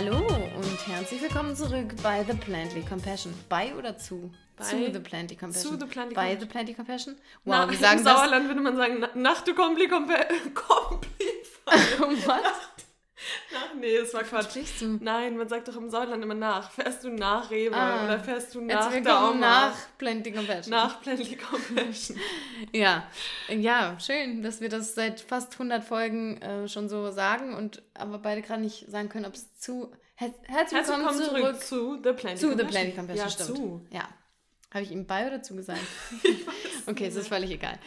Hallo und herzlich willkommen zurück bei The Plantly Compassion. Bei oder zu? Bei- zu The Plantly Compassion. Zu The Plantly Bei Compassion. The Plantly Compassion? Wow, Na, wir sagen Im. Sauerland würde man sagen, na- nach du Kompli Kompli Was? Nee, das war Quatsch. Sprichst du? Nein, man sagt doch im Sauerland immer nach. Fährst du nach Rewe Ah. oder fährst du nach der Oma? nach Plantly Compassion. Nach Plantly Compassion. Ja, ja, schön, dass wir das seit fast 100 Folgen äh, schon so sagen und aber beide gerade nicht sagen können, ob es zu. Her herzlich Herzlich willkommen zurück, zurück zu The Plantly zu The Compassion. Plantly Compassion. Ja, stimmt. zu. Ja. Habe ich ihm bei oder zu gesagt? okay, es ist völlig egal.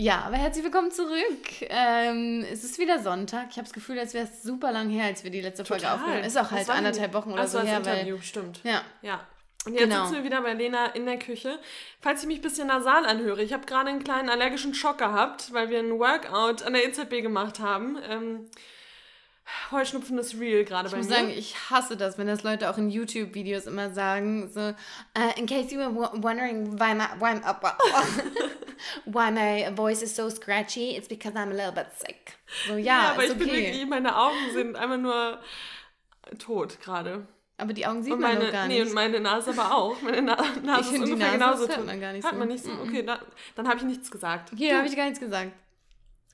Ja, aber herzlich willkommen zurück. Ähm, es ist wieder Sonntag. Ich habe das Gefühl, als wäre es super lang her, als wir die letzte Folge Total. aufgenommen haben. Ist auch halt anderthalb Wochen oder so das her. Weil, Interview, stimmt. ja, Ja. Und jetzt Genau. sitzen wir wieder bei Lena in der Küche. Falls ich mich ein bisschen nasal anhöre, ich habe gerade einen kleinen allergischen Schock gehabt, weil wir einen Workout an der EZB gemacht haben. Ähm, Heuschnupfen ist real gerade ich bei muss mir. sagen, ich hasse das, wenn das Leute auch in YouTube-Videos immer sagen, so, uh, in case you were wo- wondering why my, why, why my voice is so scratchy, it's because I'm a little bit sick. So, ja, aber ist ich bin okay. wirklich, meine Augen sind einfach nur tot gerade. aber die Augen sieht Und man meine, doch gar nee, nicht. und meine Nase aber auch. Meine Na Nase Ich ist finde, die ungefähr Nase, genauso tot. man gar nicht Hat so. man nicht so? Okay, da, dann habe ich nichts gesagt. Hier habe ich gar nichts gesagt.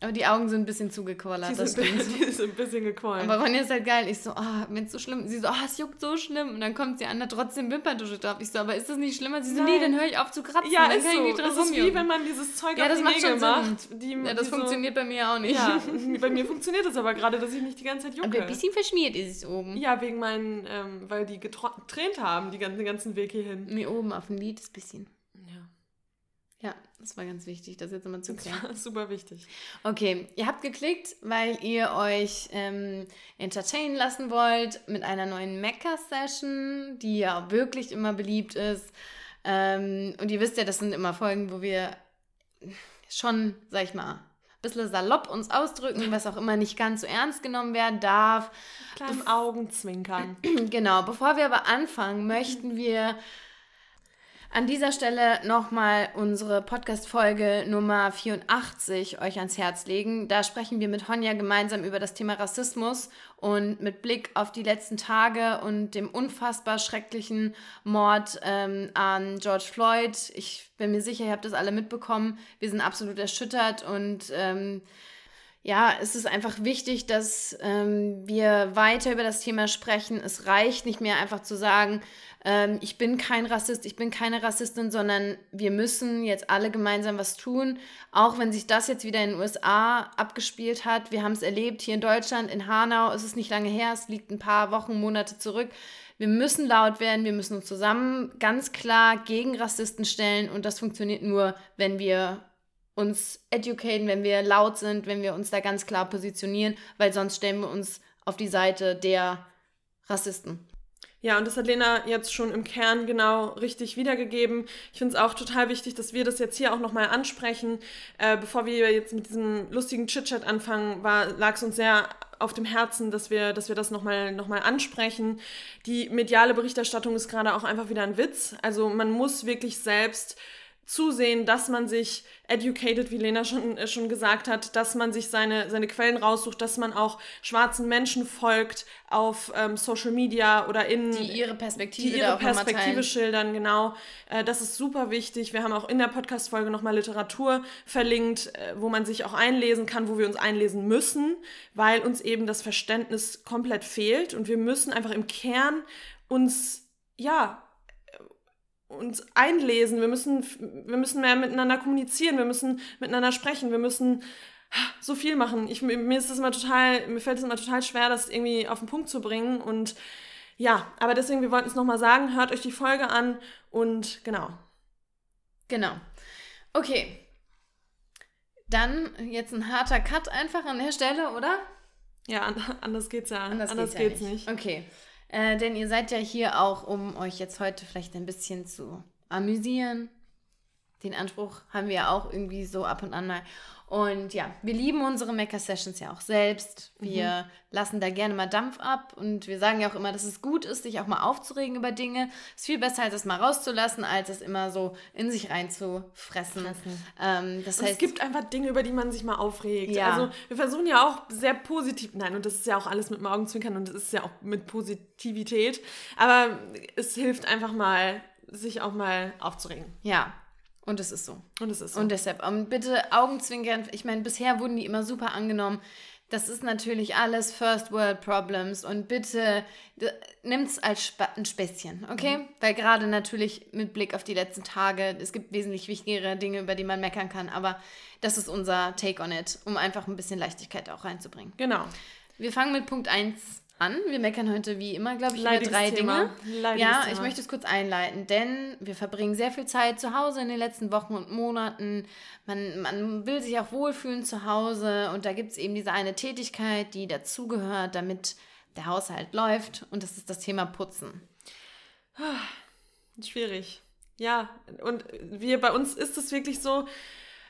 Aber die Augen sind ein bisschen zugekollert, Die das sind, die sind ein bisschen gequollen. Aber Ronja ist halt geil. Ich so, ah, wenn es so schlimm Sie so, ah, es juckt so schlimm. Und dann kommt sie an, da trotzdem Wimperntusche drauf. Ich so, aber ist das nicht schlimmer? Sie so, Nein. nee, dann höre ich auf zu kratzen. ja, dann ist kann ich so. dran Das ist wie wenn man dieses Zeug Ja, auf das die macht Nägel macht. Die, Ja, das die so- funktioniert bei mir auch nicht. Ja, bei mir funktioniert es aber gerade, dass ich nicht die ganze Zeit Aber ein jucke. bisschen verschmiert ist es oben. Ja, wegen meinen, ähm, weil die getränt haben, die ganzen, den ganzen Weg hierhin. Mir oben auf dem Lid ist ein bisschen. Das war ganz wichtig, das jetzt immer zu das klären. war super wichtig. Okay, ihr habt geklickt, weil ihr euch ähm, entertainen lassen wollt mit einer neuen Mecha-Session, die ja wirklich immer beliebt ist. Ähm, und ihr wisst ja, das sind immer Folgen, wo wir schon, sag ich mal, ein bisschen salopp uns ausdrücken, was auch immer nicht ganz so ernst genommen werden darf. Kleinen Augenzwinkern. Genau, bevor wir aber anfangen, möchten wir an dieser Stelle nochmal unsere Podcast-Folge Nummer 84 euch ans Herz legen. Da sprechen wir mit Honja gemeinsam über das Thema Rassismus und mit Blick auf die letzten Tage und dem unfassbar schrecklichen Mord ähm, an George Floyd. Ich bin mir sicher, ihr habt das alle mitbekommen. Wir sind absolut erschüttert und ähm, ja, es ist einfach wichtig, dass ähm, wir weiter über das Thema sprechen. Es reicht nicht mehr einfach zu sagen, ähm, ich bin kein Rassist, ich bin keine Rassistin, sondern wir müssen jetzt alle gemeinsam was tun. Auch wenn sich das jetzt wieder in den USA abgespielt hat. Wir haben es erlebt hier in Deutschland, in Hanau. Es ist nicht lange her, es liegt ein paar Wochen, Monate zurück. Wir müssen laut werden, wir müssen uns zusammen ganz klar gegen Rassisten stellen und das funktioniert nur, wenn wir uns educaten, wenn wir laut sind, wenn wir uns da ganz klar positionieren, weil sonst stellen wir uns auf die Seite der Rassisten. Ja, und das hat Lena jetzt schon im Kern genau richtig wiedergegeben. Ich finde es auch total wichtig, dass wir das jetzt hier auch nochmal ansprechen. Äh, bevor wir jetzt mit diesem lustigen Chit-Chat anfangen, lag es uns sehr auf dem Herzen, dass wir, dass wir das nochmal noch mal ansprechen. Die mediale Berichterstattung ist gerade auch einfach wieder ein Witz. Also man muss wirklich selbst zusehen, dass man sich educated, wie Lena schon, äh, schon gesagt hat, dass man sich seine, seine Quellen raussucht, dass man auch schwarzen Menschen folgt auf ähm, Social Media oder in Die ihre Perspektive, die ihre Perspektive schildern, genau. Äh, das ist super wichtig. Wir haben auch in der Podcast-Folge nochmal Literatur verlinkt, äh, wo man sich auch einlesen kann, wo wir uns einlesen müssen, weil uns eben das Verständnis komplett fehlt und wir müssen einfach im Kern uns, ja, uns einlesen, wir müssen, wir müssen mehr miteinander kommunizieren, wir müssen miteinander sprechen, wir müssen so viel machen. Ich, mir ist das immer total, mir fällt es immer total schwer, das irgendwie auf den Punkt zu bringen. Und ja, aber deswegen, wir wollten es nochmal sagen, hört euch die Folge an und genau. Genau. Okay. Dann jetzt ein harter Cut einfach an der Stelle, oder? Ja, an, anders geht's ja. Anders, anders geht's, geht's, ja nicht. Okay. Äh, denn ihr seid ja hier auch, um euch jetzt heute vielleicht ein bisschen zu amüsieren. Den Anspruch haben wir ja auch irgendwie so ab und an mal. Und ja, wir lieben unsere Mecker-Sessions ja auch selbst. Wir mhm. lassen da gerne mal Dampf ab und wir sagen ja auch immer, dass es gut ist, sich auch mal aufzuregen über Dinge. Es ist viel besser, als es mal rauszulassen, als es immer so in sich reinzufressen. Ähm, das heißt, es gibt einfach Dinge, über die man sich mal aufregt. Ja. Also wir versuchen ja auch sehr positiv, nein, und das ist ja auch alles mit dem Augenzwinkern und das ist ja auch mit Positivität. Aber es hilft einfach mal, sich auch mal aufzuregen. Ja, und es ist so. Und es ist so. Und deshalb, um, bitte Augenzwinkern. Ich meine, bisher wurden die immer super angenommen. Das ist natürlich alles First World Problems und bitte nimm es als Sp ein Späßchen, okay? Mhm. Weil gerade natürlich mit Blick auf die letzten Tage, es gibt wesentlich wichtigere Dinge, über die man meckern kann, aber das ist unser Take on it, um einfach ein bisschen Leichtigkeit auch reinzubringen. Genau. Wir fangen mit Punkt 1 an. Wir meckern heute wie immer, glaube ich, über drei Dinge. ja, ich möchte es kurz einleiten, denn wir verbringen sehr viel Zeit zu Hause in den letzten Wochen und Monaten. Man, man will sich auch wohlfühlen zu Hause und da gibt es eben diese eine Tätigkeit, die dazugehört, damit der Haushalt läuft und das ist das Thema Putzen. Schwierig. Ja, und wir bei uns ist es wirklich so,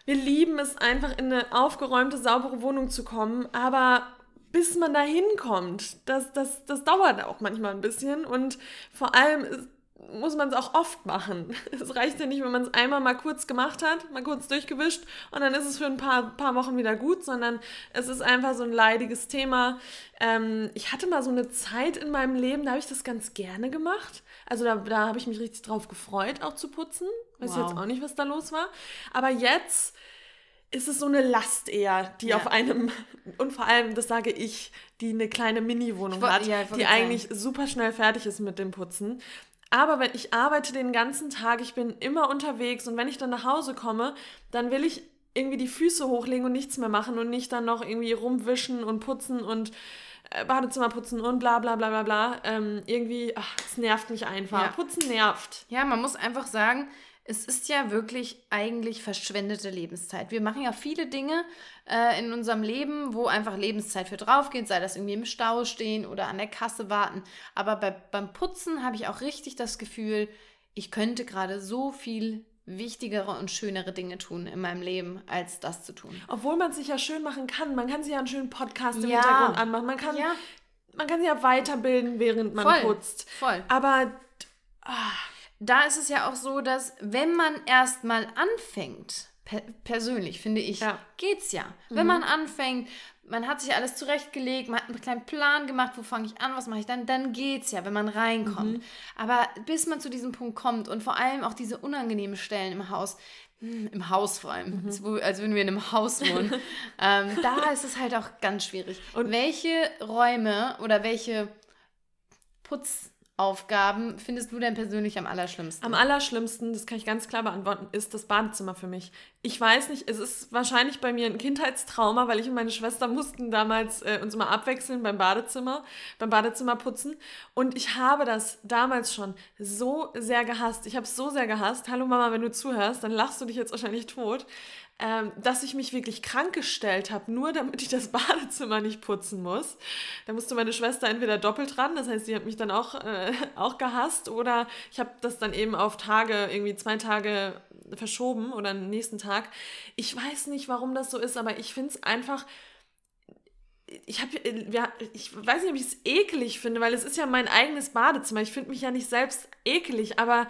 wir lieben es einfach in eine aufgeräumte, saubere Wohnung zu kommen, aber bis man da hinkommt, das, das, das dauert auch manchmal ein bisschen und vor allem ist, muss man es auch oft machen. Es reicht ja nicht, wenn man es einmal mal kurz gemacht hat, mal kurz durchgewischt und dann ist es für ein paar, paar Wochen wieder gut, sondern es ist einfach so ein leidiges Thema. Ähm, ich hatte mal so eine Zeit in meinem Leben, da habe ich das ganz gerne gemacht. Also da, da habe ich mich richtig drauf gefreut, auch zu putzen. Weiß wow. jetzt auch nicht, was da los war. Aber jetzt ist es so eine Last eher, die ja. auf einem, und vor allem, das sage ich, die eine kleine Mini-Wohnung hat, ja, die eigentlich super schnell fertig ist mit dem Putzen. Aber wenn ich arbeite den ganzen Tag, ich bin immer unterwegs und wenn ich dann nach Hause komme, dann will ich irgendwie die Füße hochlegen und nichts mehr machen und nicht dann noch irgendwie rumwischen und putzen und äh, Badezimmer putzen und bla bla bla bla bla. Ähm, irgendwie, ach, es nervt mich einfach. Ja. Putzen nervt. Ja, man muss einfach sagen, es ist ja wirklich eigentlich verschwendete Lebenszeit. Wir machen ja viele Dinge äh, in unserem Leben, wo einfach Lebenszeit für drauf geht, sei das irgendwie im Stau stehen oder an der Kasse warten. Aber bei, beim Putzen habe ich auch richtig das Gefühl, ich könnte gerade so viel wichtigere und schönere Dinge tun in meinem Leben, als das zu tun. Obwohl man sich ja schön machen kann. Man kann sich ja einen schönen Podcast im ja. Hintergrund anmachen. Man kann, ja. man kann sich ja weiterbilden, während man voll, putzt. Voll. Aber ah, da ist es ja auch so, dass wenn man erstmal anfängt, per persönlich finde ich, ja. geht's ja. Mhm. Wenn man anfängt, man hat sich alles zurechtgelegt, man hat einen kleinen Plan gemacht, wo fange ich an, was mache ich dann, dann geht's ja, wenn man reinkommt. Mhm. Aber bis man zu diesem Punkt kommt und vor allem auch diese unangenehmen Stellen im Haus, hm, im Haus vor allem, mhm. als würden wir in einem Haus wohnen, ähm, da ist es halt auch ganz schwierig. Und welche Räume oder welche Putz Aufgaben findest du denn persönlich am allerschlimmsten? Am allerschlimmsten, das kann ich ganz klar beantworten, ist das Badezimmer für mich. Ich weiß nicht, es ist wahrscheinlich bei mir ein Kindheitstrauma, weil ich und meine Schwester mussten damals äh, uns immer abwechseln beim Badezimmer, beim Badezimmer putzen. Und ich habe das damals schon so sehr gehasst. Ich habe es so sehr gehasst. Hallo Mama, wenn du zuhörst, dann lachst du dich jetzt wahrscheinlich tot ähm, dass ich mich wirklich krank gestellt habe, nur damit ich das Badezimmer nicht putzen muss. Da musste meine Schwester entweder doppelt dran, das heißt, sie hat mich dann auch, äh, auch gehasst, oder ich habe das dann eben auf Tage, irgendwie zwei Tage verschoben oder am nächsten Tag. Ich weiß nicht, warum das so ist, aber ich finde es einfach ich habe ja, ich weiß nicht, ob ich es eklig finde, weil es ist ja mein eigenes Badezimmer. Ich finde mich ja nicht selbst eklig, aber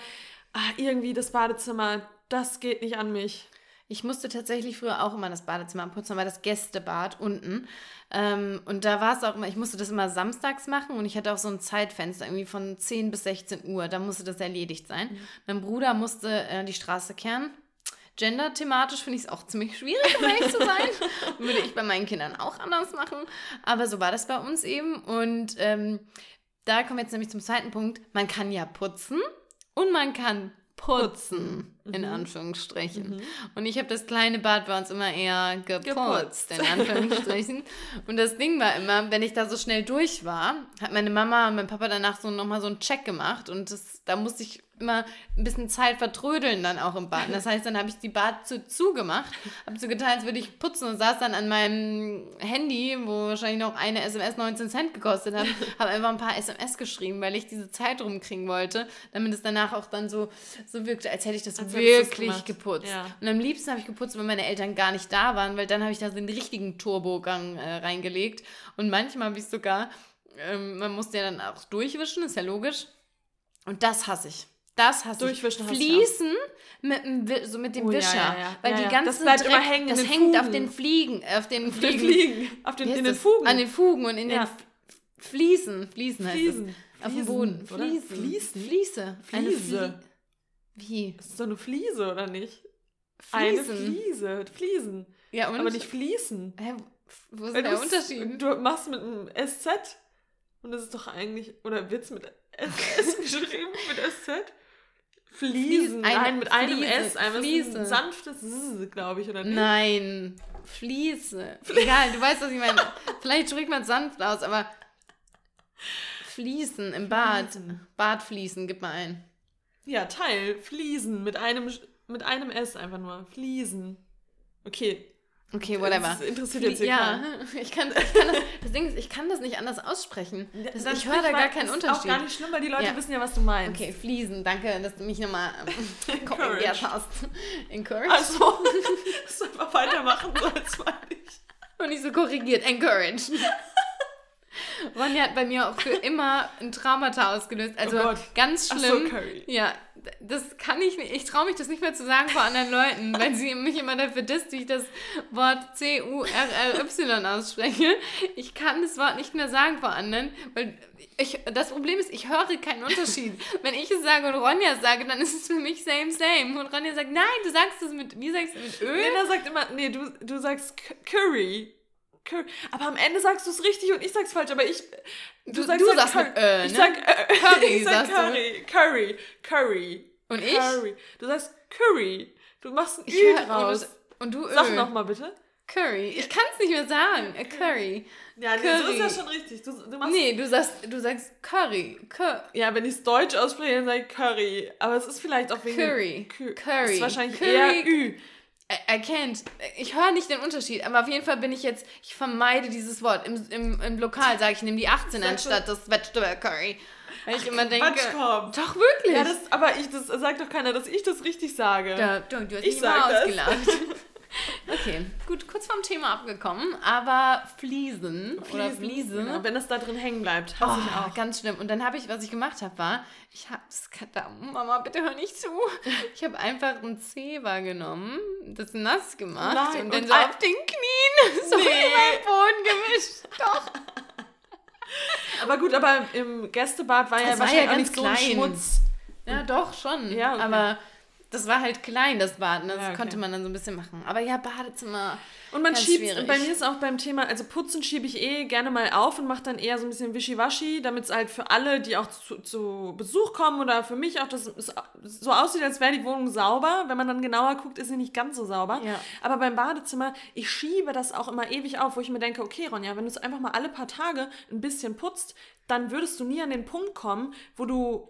ach, irgendwie das Badezimmer, das geht nicht an mich. Ich musste tatsächlich früher auch immer das Badezimmer putzen, war das Gästebad unten. Ähm, und da war es auch immer, ich musste das immer samstags machen und ich hatte auch so ein Zeitfenster, irgendwie von 10 bis 16 Uhr. Da musste das erledigt sein. Mhm. Mein Bruder musste äh, die Straße kehren. Gender-thematisch finde ich es auch ziemlich schwierig, um ehrlich zu sein. Würde ich bei meinen Kindern auch anders machen. Aber so war das bei uns eben. Und ähm, da kommen wir jetzt nämlich zum zweiten Punkt. Man kann ja putzen und man kann putzen, in mhm. Anführungsstrichen. Mhm. Und ich habe das kleine Bad bei uns immer eher geputzt, geputzt. in Anführungsstrichen. und das Ding war immer, wenn ich da so schnell durch war, hat meine Mama und mein Papa danach so nochmal so einen Check gemacht und das, da musste ich immer ein bisschen Zeit vertrödeln dann auch im Bad. Das heißt, dann habe ich die Bad zu zugemacht, habe so getan, als würde ich putzen und saß dann an meinem Handy, wo wahrscheinlich noch eine SMS 19 Cent gekostet hat, habe einfach ein paar SMS geschrieben, weil ich diese Zeit rumkriegen wollte, damit es danach auch dann so, so wirkte, als hätte ich das als wirklich geputzt. Ja. Und am liebsten habe ich geputzt, wenn meine Eltern gar nicht da waren, weil dann habe ich da so einen richtigen Turbogang äh, reingelegt. Und manchmal habe ich sogar, ähm, man musste ja dann auch durchwischen, ist ja logisch. Und das hasse ich. Das hast Durchwischen du. Fließen mit, dem, so mit dem oh, Wischer. Ja, ja, ja. Weil die ganze das bleibt Dreck, immer hängen das hängt Fugen. auf den Fliegen, auf den Fliegen. Fliegen. Auf den, in den Fugen. An den Fugen und in den Fliesen. Fliesen heißt Fliesen. es. Auf dem Boden. Fliesen. Fliesen. Fliese. Fliese. Wie? Das ist doch eine Fliese, oder nicht? Fliesen. Eine Fliese. Fliesen. Ja, und? Aber nicht Fließen. Hä? Wo ist Weil der Unterschied? Du machst mit einem SZ und das ist doch eigentlich, oder Witz mit SS geschrieben, mit SZ? Fliesen. Nein, mit einem Fliese, S. Einmal Fliese. ein sanftes S, glaube ich, oder nicht? Nein. Fliese. Egal, du weißt, was ich meine. Vielleicht spricht man sanft aus, aber Fliesen im Bad. Fliesen. Badfliesen, gib mal ein. Ja, Teil. Fliesen. Mit einem, mit einem S einfach nur. Fliesen. Okay, Okay, whatever. Das interessiert jetzt Ja, ich kann, ich kann das, das Ding ist, ich kann das nicht anders aussprechen. Das, ich höre da gar keinen Unterschied. Das ist auch gar nicht schlimm, weil die Leute ja. wissen ja, was du meinst. Okay, Fliesen, danke, dass du mich nochmal korrigiert hast. Encourage. Also, dass du einfach weitermachen sollst, meine ich. Und nicht so korrigiert, encourage. Ronja hat bei mir auch für immer ein Traumata ausgelöst. Also oh ganz schlimm. So, Curry. Ja, das kann ich nicht. Ich traue mich das nicht mehr zu sagen vor anderen Leuten, weil sie mich immer dafür disst, wie ich das Wort C-U-R-R-Y ausspreche. Ich kann das Wort nicht mehr sagen vor anderen, weil ich, das Problem ist, ich höre keinen Unterschied. Wenn ich es sage und Ronja es sage, dann ist es für mich same, same. Und Ronja sagt, nein, du sagst es mit, wie sagst du mit Öl? Lena sagt immer, nee, du, du sagst Curry. Curry. Aber am Ende sagst du es richtig und ich sag's falsch, aber ich. Du, du sagst, du sagst Curry. mit ne? Ich sag äh, Curry, ich sag Curry, Curry, Curry. Und ich? Curry. Du sagst Curry. Du machst ein Ü draus. Und du. Sag nochmal bitte. Curry. Ich kann es nicht mehr sagen. A curry. Ja, nee, curry. so ist das schon richtig. Du, du machst nee, du sagst, du sagst Curry. Cur ja, wenn ich es deutsch ausspreche, dann sage ich Curry. Aber es ist vielleicht auch wegen... Curry. Curry. Das ist wahrscheinlich Curry. eher Ü. Can't. Ich höre nicht den Unterschied, aber auf jeden Fall bin ich jetzt, ich vermeide dieses Wort. Im, im, im Lokal sage ich, nehme die 18 Sagst anstatt das Vegetable Curry. Weil ich immer denke. Quatsch, Doch, wirklich. Ja, das, aber ich, das sagt doch keiner, dass ich das richtig sage. Ja, du, du hast ich mich immer ausgelacht. Okay, gut, kurz vom Thema abgekommen, aber Fliesen, Fliesen oder Fliesen. Genau, wenn es da drin hängen bleibt, hasse oh, ich auch. Ganz schlimm. Und dann habe ich, was ich gemacht habe, war, ich habe, Mama, bitte hör nicht zu. Ich habe einfach ein Zewa genommen, das nass gemacht Nein, und, und dann so auf den Knien so nee. in Boden gemischt. Doch. Aber gut, aber im Gästebad war das ja war wahrscheinlich ja ganz nicht so klein. Schmutz. Ja, doch, schon. Ja, okay. aber das war halt klein, das Bad. Ne? Das ja, okay. konnte man dann so ein bisschen machen. Aber ja, Badezimmer. Und man schiebt, schwierig. bei mir ist auch beim Thema, also putzen schiebe ich eh gerne mal auf und mache dann eher so ein bisschen wischiwaschi, damit es halt für alle, die auch zu, zu, Besuch kommen oder für mich auch, dass es so aussieht, als wäre die Wohnung sauber. Wenn man dann genauer guckt, ist sie nicht ganz so sauber. Ja. Aber beim Badezimmer, ich schiebe das auch immer ewig auf, wo ich mir denke, okay, Ronja, wenn du es einfach mal alle paar Tage ein bisschen putzt, dann würdest du nie an den Punkt kommen, wo du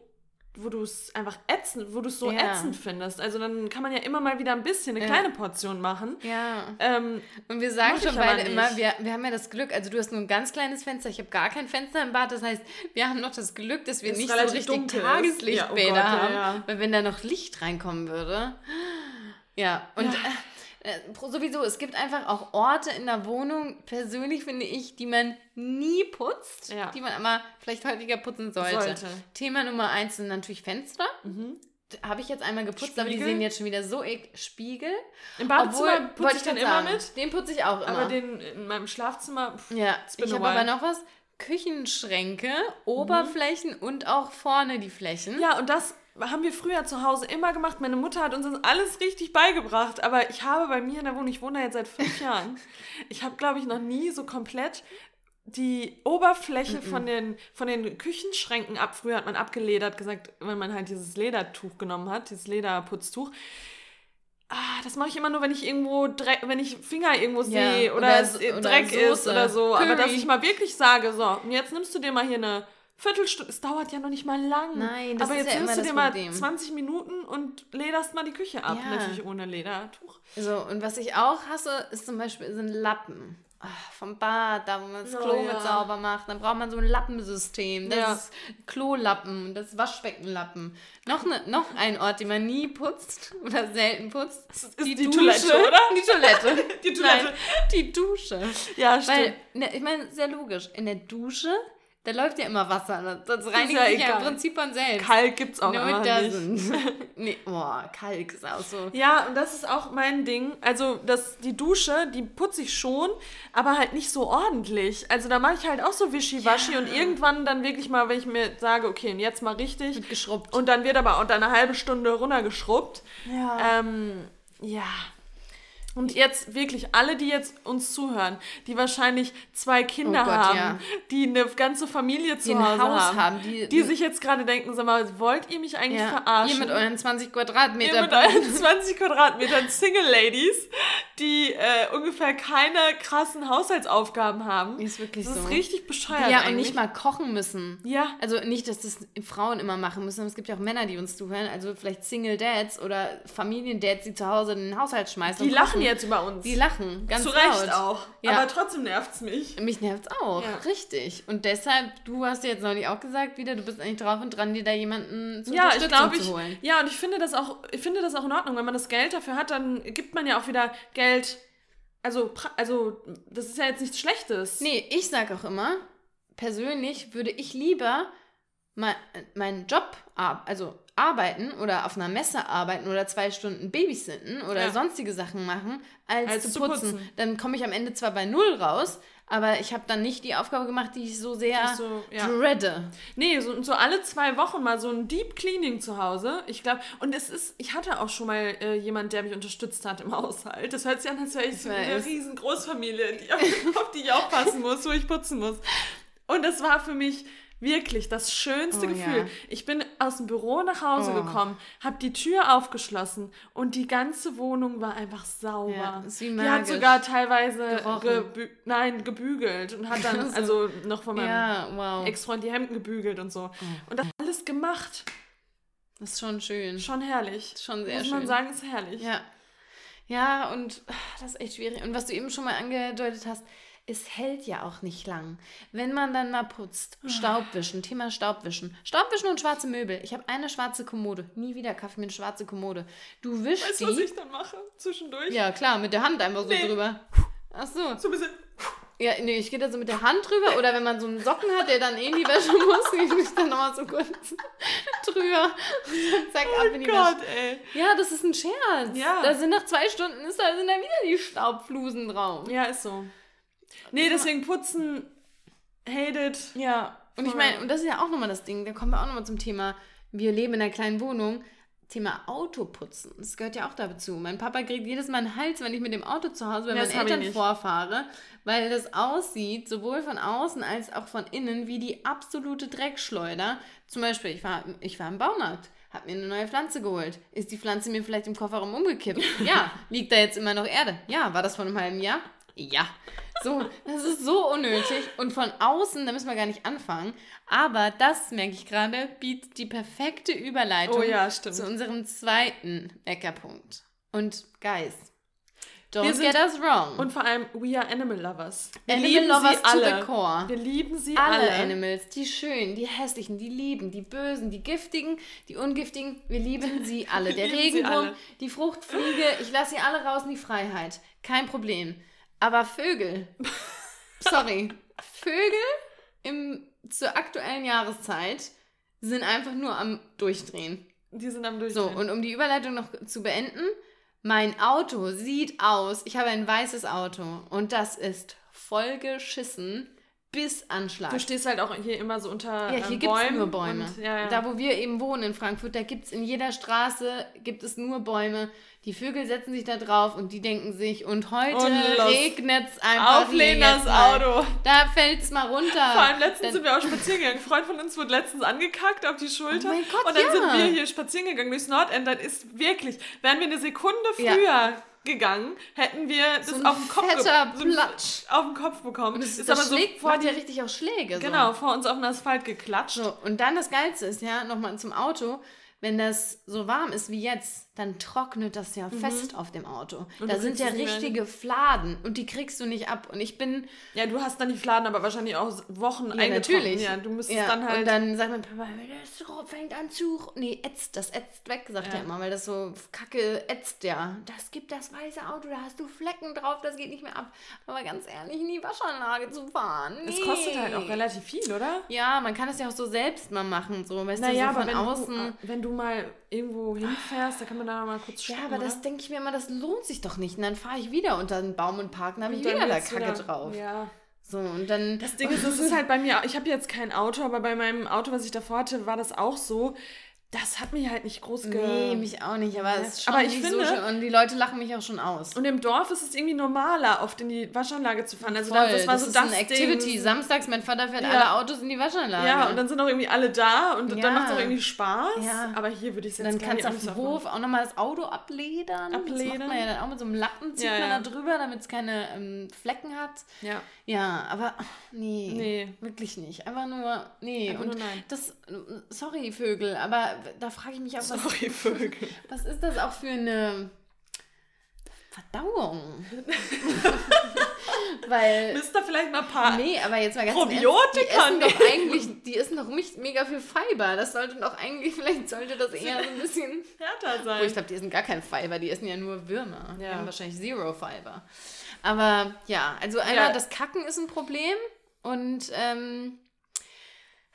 wo du es einfach ätzend, wo du es so ja. ätzend findest. Also dann kann man ja immer mal wieder ein bisschen eine ja. kleine Portion machen. Ja. Ähm, und wir sagen schon beide immer, wir, wir haben ja das Glück, also du hast nur ein ganz kleines Fenster, ich habe gar kein Fenster im Bad. Das heißt, wir haben noch das Glück, dass wir das nicht so richtig Tageslichtbäder ja, oh haben. Weil wenn da noch Licht reinkommen würde. Ja, und äh, sowieso, es gibt einfach auch Orte in der Wohnung, persönlich finde ich, die man nie putzt, ja. die man aber vielleicht häufiger putzen sollte. sollte. Thema Nummer eins sind natürlich Fenster. Mhm. Habe ich jetzt einmal geputzt, Spiegel? aber die sehen jetzt schon wieder so ek Spiegel. Im Badezimmer putze ich dann immer sagen, mit. Den putze ich auch immer. Aber den in meinem Schlafzimmer. Pff, ja, ich habe aber noch was. Küchenschränke, Oberflächen mhm. und auch vorne die Flächen. Ja, und das haben wir früher zu Hause immer gemacht. Meine Mutter hat uns das alles richtig beigebracht. Aber ich habe bei mir in der Wohnung, ich wohne da jetzt seit fünf Jahren, ich habe, glaube ich, noch nie so komplett die Oberfläche mm -mm. von den, von den Küchenschränken ab. Früher hat man abgeledert gesagt, wenn man halt dieses Ledertuch genommen hat, dieses Lederputztuch. Ah, das mache ich immer nur, wenn ich irgendwo Dreck, wenn ich Finger irgendwo sehe oder, oder, es oder Dreck Soße. ist oder so. Curry. Aber dass ich mal wirklich sage, so, und jetzt nimmst du dir mal hier eine Viertelstunde, es dauert ja noch nicht mal lang. Nein, das Aber ist jetzt ja nimmst du dir mal 20 Minuten und lederst mal die Küche ab, ja. natürlich ohne Ledertuch. So, und was ich auch hasse, ist zum Beispiel sind Lappen. ach, vom Bad, da wo man das Oh, Klo ja. mit sauber macht. Dann braucht man so ein Lappensystem. Das Ja. ist Klolappen, das ist Waschbeckenlappen. Noch, ne, noch ein Ort, den man nie putzt oder selten putzt. ist die Toilette, oder? Die Toilette. Die Toilette. Nein, die Dusche. Ja, stimmt. Weil, ne, ich meine, sehr logisch. In der Dusche, da läuft ja immer Wasser. Das reinigt ja sich ja im Prinzip von selbst. Kalk gibt's auch No, einfach nicht. nee, boah, Kalk ist auch so. Ja, und das ist auch mein Ding. Also, das, die Dusche, die putze ich schon, aber halt nicht so ordentlich. Also, da mache ich halt auch so wischiwaschi und irgendwann dann wirklich mal, wenn ich mir sage, okay, und jetzt mal richtig. Wird geschrubbt. Und dann wird aber auch dann eine halbe Stunde runtergeschrubbt. Ja. Ähm, ja. Und jetzt wirklich alle, die jetzt uns zuhören, die wahrscheinlich zwei Kinder Oh Gott, haben, ja. die eine ganze Familie zu Die Hause Haus haben, haben, die- die sich jetzt gerade denken, sag mal, wollt ihr mich eigentlich ja. verarschen? Ihr mit euren 20 Ihr Quadratmeter. mit euren 20 Quadratmetern Single Ladies, die äh, ungefähr keine krassen Haushaltsaufgaben haben. Ist wirklich das so. ist richtig bescheuert ja, eigentlich. und nicht mal kochen müssen. Ja. Also nicht, dass das Frauen immer machen müssen, aber es gibt ja auch Männer, die uns zuhören. Also vielleicht Single Dads oder Familiendads, die zu Hause den Haushalt schmeißen. Die und lachen. Jetzt über uns. Die lachen, ganz Zu laut. Recht auch. Ja. Aber trotzdem nervt's mich. Mich nervt's auch, Ja. richtig. Und deshalb, du hast ja jetzt neulich auch gesagt wieder, du bist eigentlich drauf und dran, dir da jemanden zur Ja, ich Unterstützung glaube, zu ich, holen. ja, und ich finde das auch, ich finde das auch in Ordnung. Wenn man das Geld dafür hat, dann gibt man ja auch wieder Geld. Also, also, das ist ja jetzt nichts Schlechtes. Nee, ich sag auch immer, persönlich würde ich lieber mein, meinen Job, also arbeiten oder auf einer Messe arbeiten oder zwei Stunden Babysitten oder Ja. sonstige Sachen machen, als, Als zu putzen. putzen. Dann komme ich am Ende zwar bei Null raus, aber ich habe dann nicht die Aufgabe gemacht, die ich so sehr Die so, ja. dreade. Nee, so, so alle zwei Wochen mal so ein Deep Cleaning zu Hause. Ich glaube, und es ist, ich hatte auch schon mal äh, jemand, der mich unterstützt hat im Haushalt. Das hört sich an, als wäre ich so Ich eine riesen Großfamilie, die auf die ich aufpassen muss, wo ich putzen muss. Und das war für mich wirklich das schönste Oh, Gefühl. ja. Ich bin aus dem Büro nach Hause Oh. gekommen, habe die Tür aufgeschlossen und die ganze Wohnung war einfach sauber. Ja, wie die hat sogar teilweise gebü nein, gebügelt und hat dann So. also noch von meinem Ja, wow. Ex-Freund die Hemden gebügelt und so. Und das alles gemacht. Das ist schon schön. Schon herrlich. Schon sehr Muss schön. man sagen, ist herrlich. Ja. Ja, und ah, das ist echt schwierig. Und was du eben schon mal angedeutet hast, es hält ja auch nicht lang. Wenn man dann mal putzt, Staubwischen, Thema Staubwischen. Staubwischen und schwarze Möbel. Ich habe eine schwarze Kommode. Nie wieder kaufe ich mir eine schwarze Kommode. Du wischst Weißt die. du, was ich dann mache? Zwischendurch? ja, klar, mit der Hand einfach so Nee. drüber. Ach so. So ein bisschen. Ja, nee, ich gehe da so mit der Hand drüber oder wenn man so einen Socken hat, der dann eh in die Wäsche muss, gehe ich dann nochmal so kurz drüber zack, ab in die Wäsche. Oh Gott, ey. Ja, das ist ein Scherz. Ja. Da sind nach zwei Stunden ist da, sind da wieder die Staubflusen drauf. Ja, ist so. Nee, deswegen putzen, hated. Ja. Und ich meine, und das ist ja auch nochmal das Ding, da kommen wir auch nochmal zum Thema, wir leben in einer kleinen Wohnung. Thema Autoputzen. Das gehört ja auch dazu. Mein Papa kriegt jedes Mal einen Hals, wenn ich mit dem Auto zu Hause bei Ja, meinen Eltern vorfahre, weil das aussieht, sowohl von außen als auch von innen, wie die absolute Dreckschleuder. Zum Beispiel, ich war, ich war im Baumarkt, habe mir eine neue Pflanze geholt. Ist die Pflanze mir vielleicht im Kofferraum umgekippt? Ja. Liegt da jetzt immer noch Erde? Ja. War das vor einem halben Jahr? Ja. So, das ist so unnötig. Und von außen, da müssen wir gar nicht anfangen. Aber das, merke ich gerade, bietet die perfekte Überleitung Oh ja, zu unserem zweiten Meckerpunkt. Und Guys, don't Wir sind- get us wrong. Und vor allem, we are animal lovers. Wir Animal lieben lovers sie to alle. the core. Wir lieben sie alle, alle. Animals, die schönen, die hässlichen, die lieben, die bösen, die giftigen, die ungiftigen, wir lieben sie alle. Der Regenwurm, die Fruchtfliege, ich lasse sie alle raus in die Freiheit. Kein Problem. Aber Vögel, sorry, Vögel im, zur aktuellen Jahreszeit sind einfach nur am Durchdrehen. Die sind am So, Durchdrehen. und um die Überleitung noch zu beenden, mein Auto sieht aus, ich habe ein weißes Auto und das ist vollgeschissen bis Anschlag. du stehst halt auch hier immer so unter Ja, hier ähm, gibt es Bäumen. nur Bäume. Und, ja, ja. Da, wo wir eben wohnen in Frankfurt, da gibt es in jeder Straße gibt es nur Bäume. Die Vögel setzen sich da drauf und die denken sich, und heute regnet es einfach. Auf Lenas. Auto. Da fällt es mal runter. Vor allem letztens Dann- sind wir auch spazieren gegangen. Ein Freund von uns wurde letztens angekackt auf die Schulter. Oh Gott, und dann ja. sind wir hier spazieren gegangen durchs Nordend. Dann ist wirklich, wären wir eine Sekunde Ja. früher gegangen, hätten wir das ein auf den Kopf fetter so Platsch. auf den Kopf bekommen. Und es ist das aber so schlägt, vor macht ja richtig auch Schläge. So. genau, vor uns auf den Asphalt geklatscht. So, und dann das Geilste ist ja, nochmal zum Auto, wenn das so warm ist wie jetzt, dann trocknet das ja fest auf dem Auto. Und da sind ja richtige Fladen und die kriegst du nicht ab. Und ich bin Ja, du hast dann die Fladen aber wahrscheinlich auch Wochen ja, natürlich. Ja, du müsstest ja, dann halt. Und dann sagt mein Papa, das fängt an zu. Nee, ätzt, das ätzt weg, sagt Ja. er immer, weil das so kacke ätzt ja. Das gibt das weiße Auto, da hast du Flecken drauf, das geht nicht mehr ab. Aber ganz ehrlich, in die Waschanlage zu fahren. Nee. es kostet halt auch relativ viel, oder? Ja, man kann es ja auch so selbst mal machen, so, weißt Naja, du, so von wenn außen. du, wenn du mal irgendwo hinfährst, da kann man da mal kurz ja, shoppen, aber das oder? denke ich mir immer, das lohnt sich doch nicht. Und dann fahre ich wieder unter den Baum und parken, dann habe ich wieder da Kacke da- drauf. Ja. So, und dann. Das Ding ist, es ist halt bei mir, ich habe jetzt kein Auto, aber bei meinem Auto, was ich davor hatte, war das auch so. Das hat mich halt nicht groß ge... Nee, mich auch nicht, aber es ist schon Aber ich nicht finde- so schön. Und die Leute lachen mich auch schon aus. Und im Dorf ist es irgendwie normaler, oft in die Waschanlage zu fahren. Also Voll, das, das war das so ist das eine Activity. Ding. Samstags, mein Vater fährt Ja. alle Autos in die Waschanlage. Ja, und dann sind auch irgendwie alle da und Ja. dann macht es auch irgendwie Spaß. Ja. Aber hier würde ich es jetzt dann gar kannst du nicht auf dem nicht Hof auch nochmal das Auto abledern. Das Abledern. macht man ja dann auch mit so einem Lappen, zieht man da drüber, damit es keine ähm, Flecken hat. Ja. Ja, aber nee, Nee. wirklich nicht. Einfach nur, nee. Einfach und nur nein. das, sorry Vögel, aber da frage ich mich auch, was, Sorry, Vögel. was ist das auch für eine Verdauung? Weil Müsst ihr vielleicht mal ein paar... Nee, aber jetzt mal ganz Probiotika Ernst, die essen doch eigentlich, die essen doch nicht mega viel Fiber. Das sollte doch eigentlich, vielleicht sollte das eher so ein bisschen. härter Oh, sein. ich glaube, die essen gar kein Fiber, die essen ja nur Würmer. Die Ja. haben wahrscheinlich Zero Fiber. Aber ja, also einmal Ja. das Kacken ist ein Problem und ähm,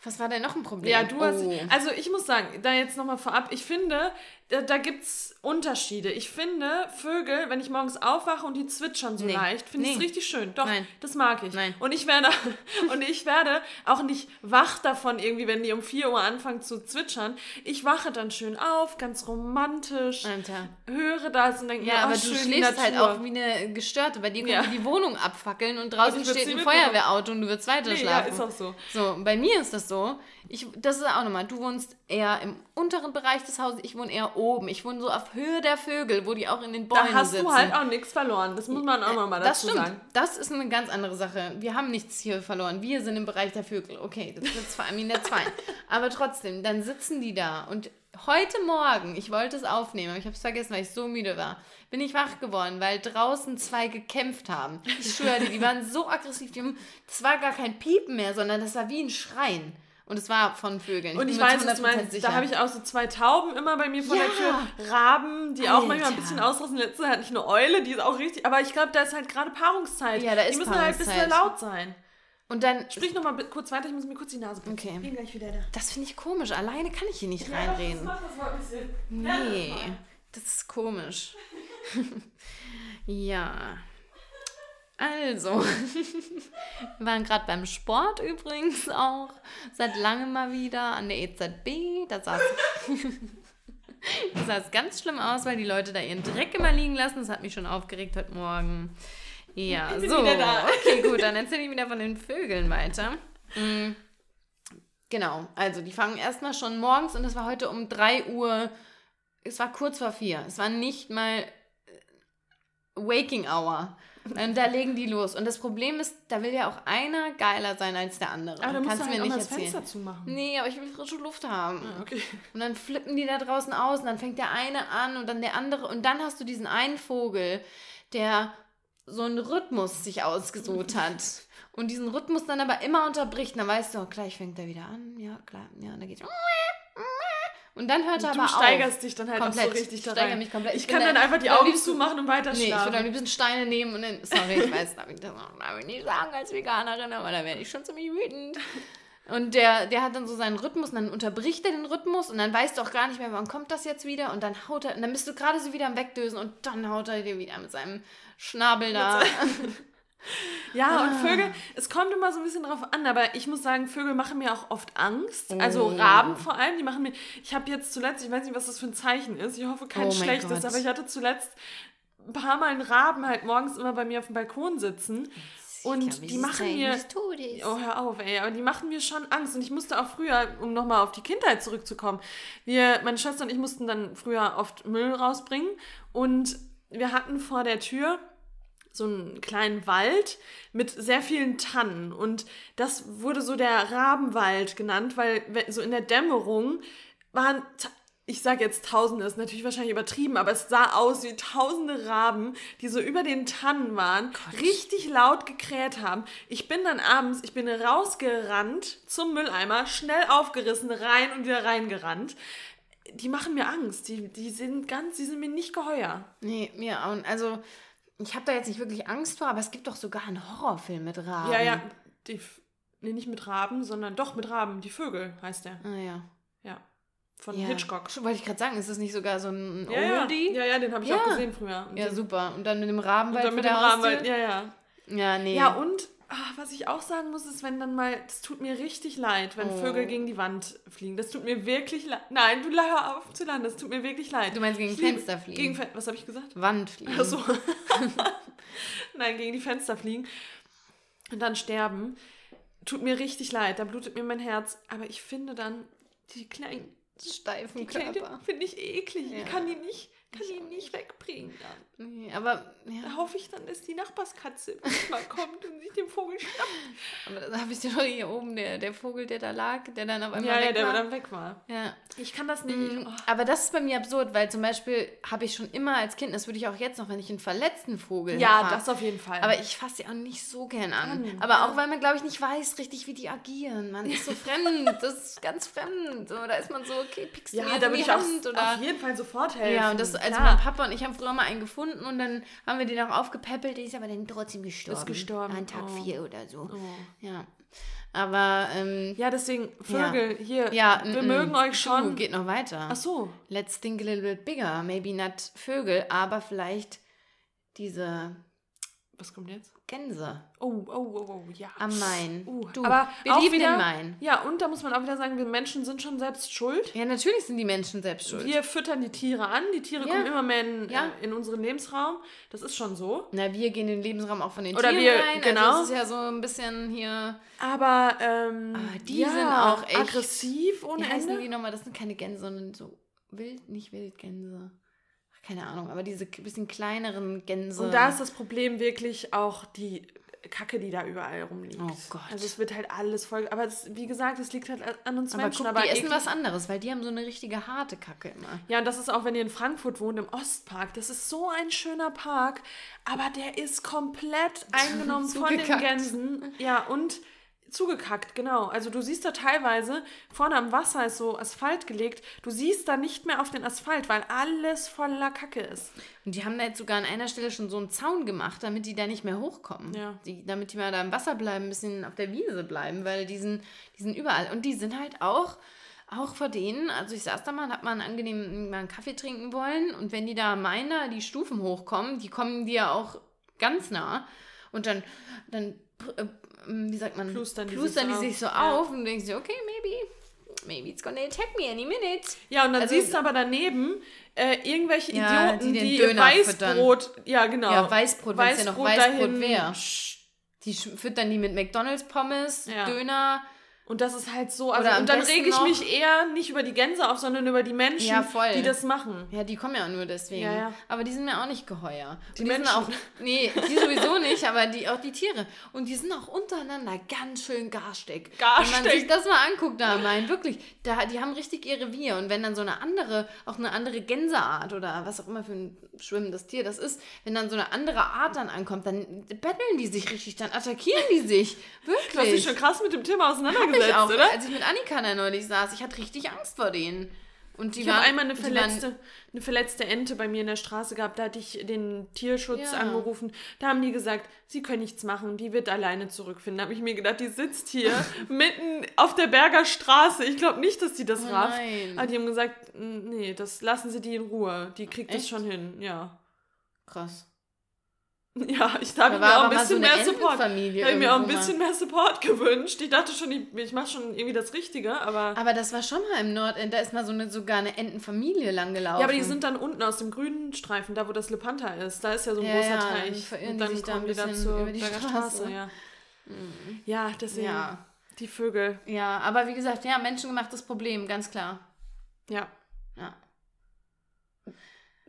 was war denn noch ein Problem? Ja, du hast. Oh. Also ich muss sagen, da jetzt nochmal vorab, ich finde, da, da gibt es Unterschiede. Ich finde, Vögel, wenn ich morgens aufwache und die zwitschern so Nee. leicht, finde ich es Nee. richtig schön. Doch, Nein. das mag ich. Nein. Und ich werde und ich werde auch nicht wach davon irgendwie, wenn die um 4 Uhr anfangen zu zwitschern. Ich wache dann schön auf, ganz romantisch, Alter. höre das und denke Ja, mir, aber oh, du schön, die schläfst halt auch wie eine Gestörte. Bei dir Ja. kommt die Wohnung abfackeln und draußen steht ein. Feuerwehrauto und du wirst weiter Nee, ja, schlafen. ist auch so. So, bei mir ist das so. Ich, das ist auch nochmal, du wohnst eher im unteren Bereich des Hauses, ich wohne eher oben. Ich wohne so auf Höhe der Vögel, wo die auch in den Bäumen Da hast sitzen. du halt auch nichts verloren. Das muss man auch nochmal das dazu stimmt. sagen. Das ist eine ganz andere Sache. Wir haben nichts hier verloren. Wir sind im Bereich der Vögel. Okay, das wird zwar Armin der Zwei. Aber trotzdem, dann sitzen die da. Und heute Morgen, ich wollte es aufnehmen, aber ich habe es vergessen, weil ich so müde war, bin ich wach geworden, weil draußen zwei gekämpft haben. Ich schwöre dir, die waren so aggressiv. Die haben, das war gar kein Piepen mehr, sondern das war wie ein Schreien. Und es war von Vögeln. Und bin ich weiß, was du 100% meinst. sicher. Da habe ich auch so zwei Tauben immer bei mir vor Ja. der Tür. Raben, die auch manchmal ein Alter. bisschen ausrasten. Letzte hatte ich eine Eule, die ist auch richtig. Aber ich glaube, da ist halt gerade Paarungszeit. Ja, da die ist müssen halt ein bisschen laut sein. Und dann, Sprich nochmal kurz weiter, ich muss mir kurz die Nase putzen. Okay. Bin gleich wieder da. das finde ich komisch. Alleine kann ich hier nicht Ja, reinreden. das macht das mal ein bisschen. Nee, das ist komisch. ja. Also, wir waren gerade beim Sport übrigens auch, seit langem mal wieder an der EZB. Da sah es da sah es ganz schlimm aus, weil die Leute da ihren Dreck immer liegen lassen. Das hat mich schon aufgeregt heute Morgen. Ja, so. Okay, gut, dann erzähle ich wieder von den Vögeln weiter. Mm. Genau, also die fangen erstmal schon morgens und das war heute um 3 Uhr. Es war kurz vor vier. Es war nicht mal äh, Waking Hour. Und da legen die los. Und das Problem ist, da will ja auch einer geiler sein als der andere. Aber dann musst Kannst du halt mir nicht das erzählen. Fenster zumachen. Nee, aber ich will frische Luft haben. Ah, okay. Und dann flippen die da draußen aus und dann fängt der eine an und dann der andere. Und dann hast du diesen einen Vogel, der so einen Rhythmus sich ausgesucht hat. Und diesen Rhythmus dann aber immer unterbricht. Und dann weißt du, oh, gleich fängt er wieder an. Ja, klar. Ja, und dann geht's. Und dann hört er Du aber steigerst auf. dich dann halt Komplett. auch so richtig da rein. mich komplett. Ich, Ich kann dann da- einfach die Augen zumachen und weiter Nee, ich würde am liebsten Steine nehmen und dann. Sorry, ich weiß, darf ich das darf ich nicht sagen als Veganerin, aber da werde ich schon ziemlich wütend. Und der, der hat dann so seinen Rhythmus und dann unterbricht er den Rhythmus und dann weißt du auch gar nicht mehr, wann kommt das jetzt wieder und dann haut er, und dann bist du gerade so wieder am Wegdösen und dann haut er dir wieder mit seinem Schnabel da. Ja, Ah. und Vögel, es kommt immer so ein bisschen drauf an, aber ich muss sagen, Vögel machen mir auch oft Angst. Also Oh. Raben vor allem, die machen mir. Ich habe jetzt zuletzt, ich weiß nicht, was das für ein Zeichen ist, ich hoffe kein Oh schlechtes, Gott. aber ich hatte zuletzt ein paar Mal einen Raben halt morgens immer bei mir auf dem Balkon sitzen. Und die machen mir. Oh, hör auf, ey. Aber die machen mir schon Angst. Und ich musste auch früher, um nochmal auf die Kindheit zurückzukommen, wir, meine Schwester und ich mussten dann früher oft Müll rausbringen. Und wir hatten vor der Tür so einen kleinen Wald mit sehr vielen Tannen. Und das wurde so der Rabenwald genannt, weil we- so in der Dämmerung waren ich sage jetzt Tausende, ist natürlich wahrscheinlich übertrieben, aber es sah aus wie tausende Raben, die so über den Tannen waren, Gott. richtig laut gekräht haben. Ich bin dann abends, ich bin rausgerannt zum Mülleimer, schnell aufgerissen, rein und wieder reingerannt. Die machen mir Angst. Die, die sind ganz, die sind mir nicht geheuer. Nee, mir auch. Also, ich habe da jetzt nicht wirklich Angst vor, aber es gibt doch sogar einen Horrorfilm mit Raben. Ja, ja. Die, nee, nicht mit Raben, sondern doch mit Raben. Die Vögel heißt der. Ah, ja. Ja. Von ja. Hitchcock. Wollte ich gerade sagen, ist das nicht sogar so ein ja, Oldie? Ja, ja, den habe ich ja. auch gesehen früher. Und ja, super. Und dann mit dem Rabenwald. Und dann mit dem Rabenwald, ja, ja. Ja, nee. Ja, und ach, was ich auch sagen muss, ist, wenn dann mal, das tut mir richtig leid, wenn oh. Vögel gegen die Wand fliegen. Das tut mir wirklich leid. Nein, du hör auf zu landen, das tut mir wirklich leid. Du meinst gegen ich Fenster fliegen? Gegen, was habe ich gesagt? Wand fliegen. Ach so. Nein, gegen die Fenster fliegen und dann sterben. Tut mir richtig leid, da blutet mir mein Herz. Aber ich finde dann, die kleinen steifen Körper. Finde ich eklig. Ja. Ich kann die nicht kann ich ihn nicht wegbringen dann. Nee, aber ja. da hoffe ich dann, dass die Nachbarskatze mal kommt und sich den Vogel schnappt. Aber da habe ich dir doch hier oben, der, der Vogel, der da lag, der dann auf einmal ja, weg ja, der war. dann weg war. Ja. Ich kann das nicht. Mhm. Oh. Aber das ist bei mir absurd, weil zum Beispiel habe ich schon immer als Kind, das würde ich auch jetzt noch, wenn ich einen verletzten Vogel Ja, fahr, das auf jeden Fall. Aber ich fasse die auch nicht so gern an. Mhm. Aber auch, weil man, glaube ich, nicht weiß richtig, wie die agieren. Man ist so fremd, das ist ganz fremd. So, da ist man so, okay, pickst du ja, mir da ich Hand, auf, oder? auf jeden Fall sofort helfen. Ja, und das, also mein Papa und ich ich habe früher mal einen gefunden und dann haben wir den auch aufgepäppelt, der ist aber dann trotzdem gestorben. Ist gestorben. An Tag oh. vier oder so. Oh. Ja. Aber, ähm, Ja, deswegen, Vögel, ja. hier, ja, wir mögen euch schon. Geht noch weiter. Ach so. Let's think a little bit bigger. Maybe not Vögel, aber vielleicht diese... Was kommt jetzt? Gänse. Oh, oh, oh, oh, ja. Am Main. Uh, du, aber wir auch lieben wieder, den Main. Ja, und da muss man auch wieder sagen, wir Menschen sind schon selbst schuld. Ja, natürlich sind die Menschen selbst schuld. Wir füttern die Tiere an, die Tiere ja. kommen immer mehr in, ja. äh, in unseren Lebensraum. Das ist schon so. Na, wir gehen in den Lebensraum auch von den Oder Tieren wir, rein. Genau. Also das ist ja so ein bisschen hier... Aber, ähm, aber die ja, sind auch echt... Aggressiv ohne Wie heißen die nochmal? Das sind keine Gänse, sondern so wild, nicht Wildgänse keine Ahnung, aber diese bisschen kleineren Gänse. Und da ist das Problem wirklich auch die Kacke, die da überall rumliegt. Oh Gott. Also es wird halt alles voll. Aber das, wie gesagt, es liegt halt an uns aber Menschen. Guck, aber die essen was anderes, weil die haben so eine richtige harte Kacke immer. Ja, und das ist auch, wenn ihr in Frankfurt wohnt, im Ostpark. Das ist so ein schöner Park, aber der ist komplett eingenommen von den Gänsen. Ja, und Zugekackt, genau. Also du siehst da teilweise, vorne am Wasser ist so Asphalt gelegt, du siehst da nicht mehr auf den Asphalt, weil alles voller Kacke ist. Und die haben da jetzt sogar an einer Stelle schon so einen Zaun gemacht, damit die da nicht mehr hochkommen. Ja. Die, damit die mal da im Wasser bleiben, ein bisschen auf der Wiese bleiben, weil die sind, die sind überall. Und die sind halt auch, auch vor denen, also ich saß da mal und hab mal einen angenehmen mal einen Kaffee trinken wollen und wenn die da meiner die Stufen hochkommen, die kommen dir ja auch ganz nah und dann, dann äh, wie sagt man, plustern die, plustern sich, die sich so ja. auf und denkst du, okay, maybe, maybe it's gonna attack me any minute. Ja, und dann also, siehst du aber daneben äh, irgendwelche ja, Idioten, die, die Weißbrot, füttern. ja genau. Ja, Weißbrot, wenn es ja noch Weißbrot wäre. Die füttern die mit McDonalds Pommes, ja. Döner, und das ist halt so, also und dann rege ich mich eher nicht über die Gänse auf, sondern über die Menschen, ja, die das machen. Ja, die kommen ja auch nur deswegen. Ja, ja. Aber die sind mir auch nicht geheuer. Die, die Menschen auch, nee, die sowieso nicht, aber die, auch die Tiere. Und die sind auch untereinander ganz schön garstig. Garstig. Wenn man sich das mal anguckt, da mein, wirklich, da, die haben richtig ihr Revier. Und wenn dann so eine andere, auch eine andere Gänseart oder was auch immer für ein schwimmendes Tier das ist, wenn dann so eine andere Art dann ankommt, dann betteln die sich richtig, dann attackieren die sich. Wirklich. Du hast dich schon krass mit dem Thema auseinandergesetzt auch, oder? Als ich mit Annika da neulich saß, ich hatte richtig Angst vor denen. Und die ich habe einmal eine verletzte, eine verletzte Ente bei mir in der Straße gehabt. Da hatte ich den Tierschutz ja. angerufen. Da haben die gesagt, sie können nichts machen, die wird alleine zurückfinden. Da habe ich mir gedacht, die sitzt hier mitten auf der Berger Straße. Ich glaube nicht, dass die das oh, rafft. Aber die haben gesagt, nee, das lassen sie die in Ruhe. Die kriegt Echt? das schon hin, ja. Krass. Ja, ich habe mir auch ein bisschen so mehr Support. Ich habe mir auch ein bisschen mehr Support gewünscht. Ich dachte schon, ich, ich mache schon irgendwie das Richtige, aber. Aber das war schon mal im Nordend, da ist mal so eine sogar eine Entenfamilie lang gelaufen. Ja, aber die sind dann unten aus dem grünen Streifen, da wo das Lepanta ist. Da ist ja so ein ja, großer ja, Teich. Und dann sich kommen die da zur über die Straße. Straße ja. Mhm. ja, deswegen. Ja. Die Vögel. Ja, aber wie gesagt, ja, menschengemachtes Problem, ganz klar. Ja. Ja.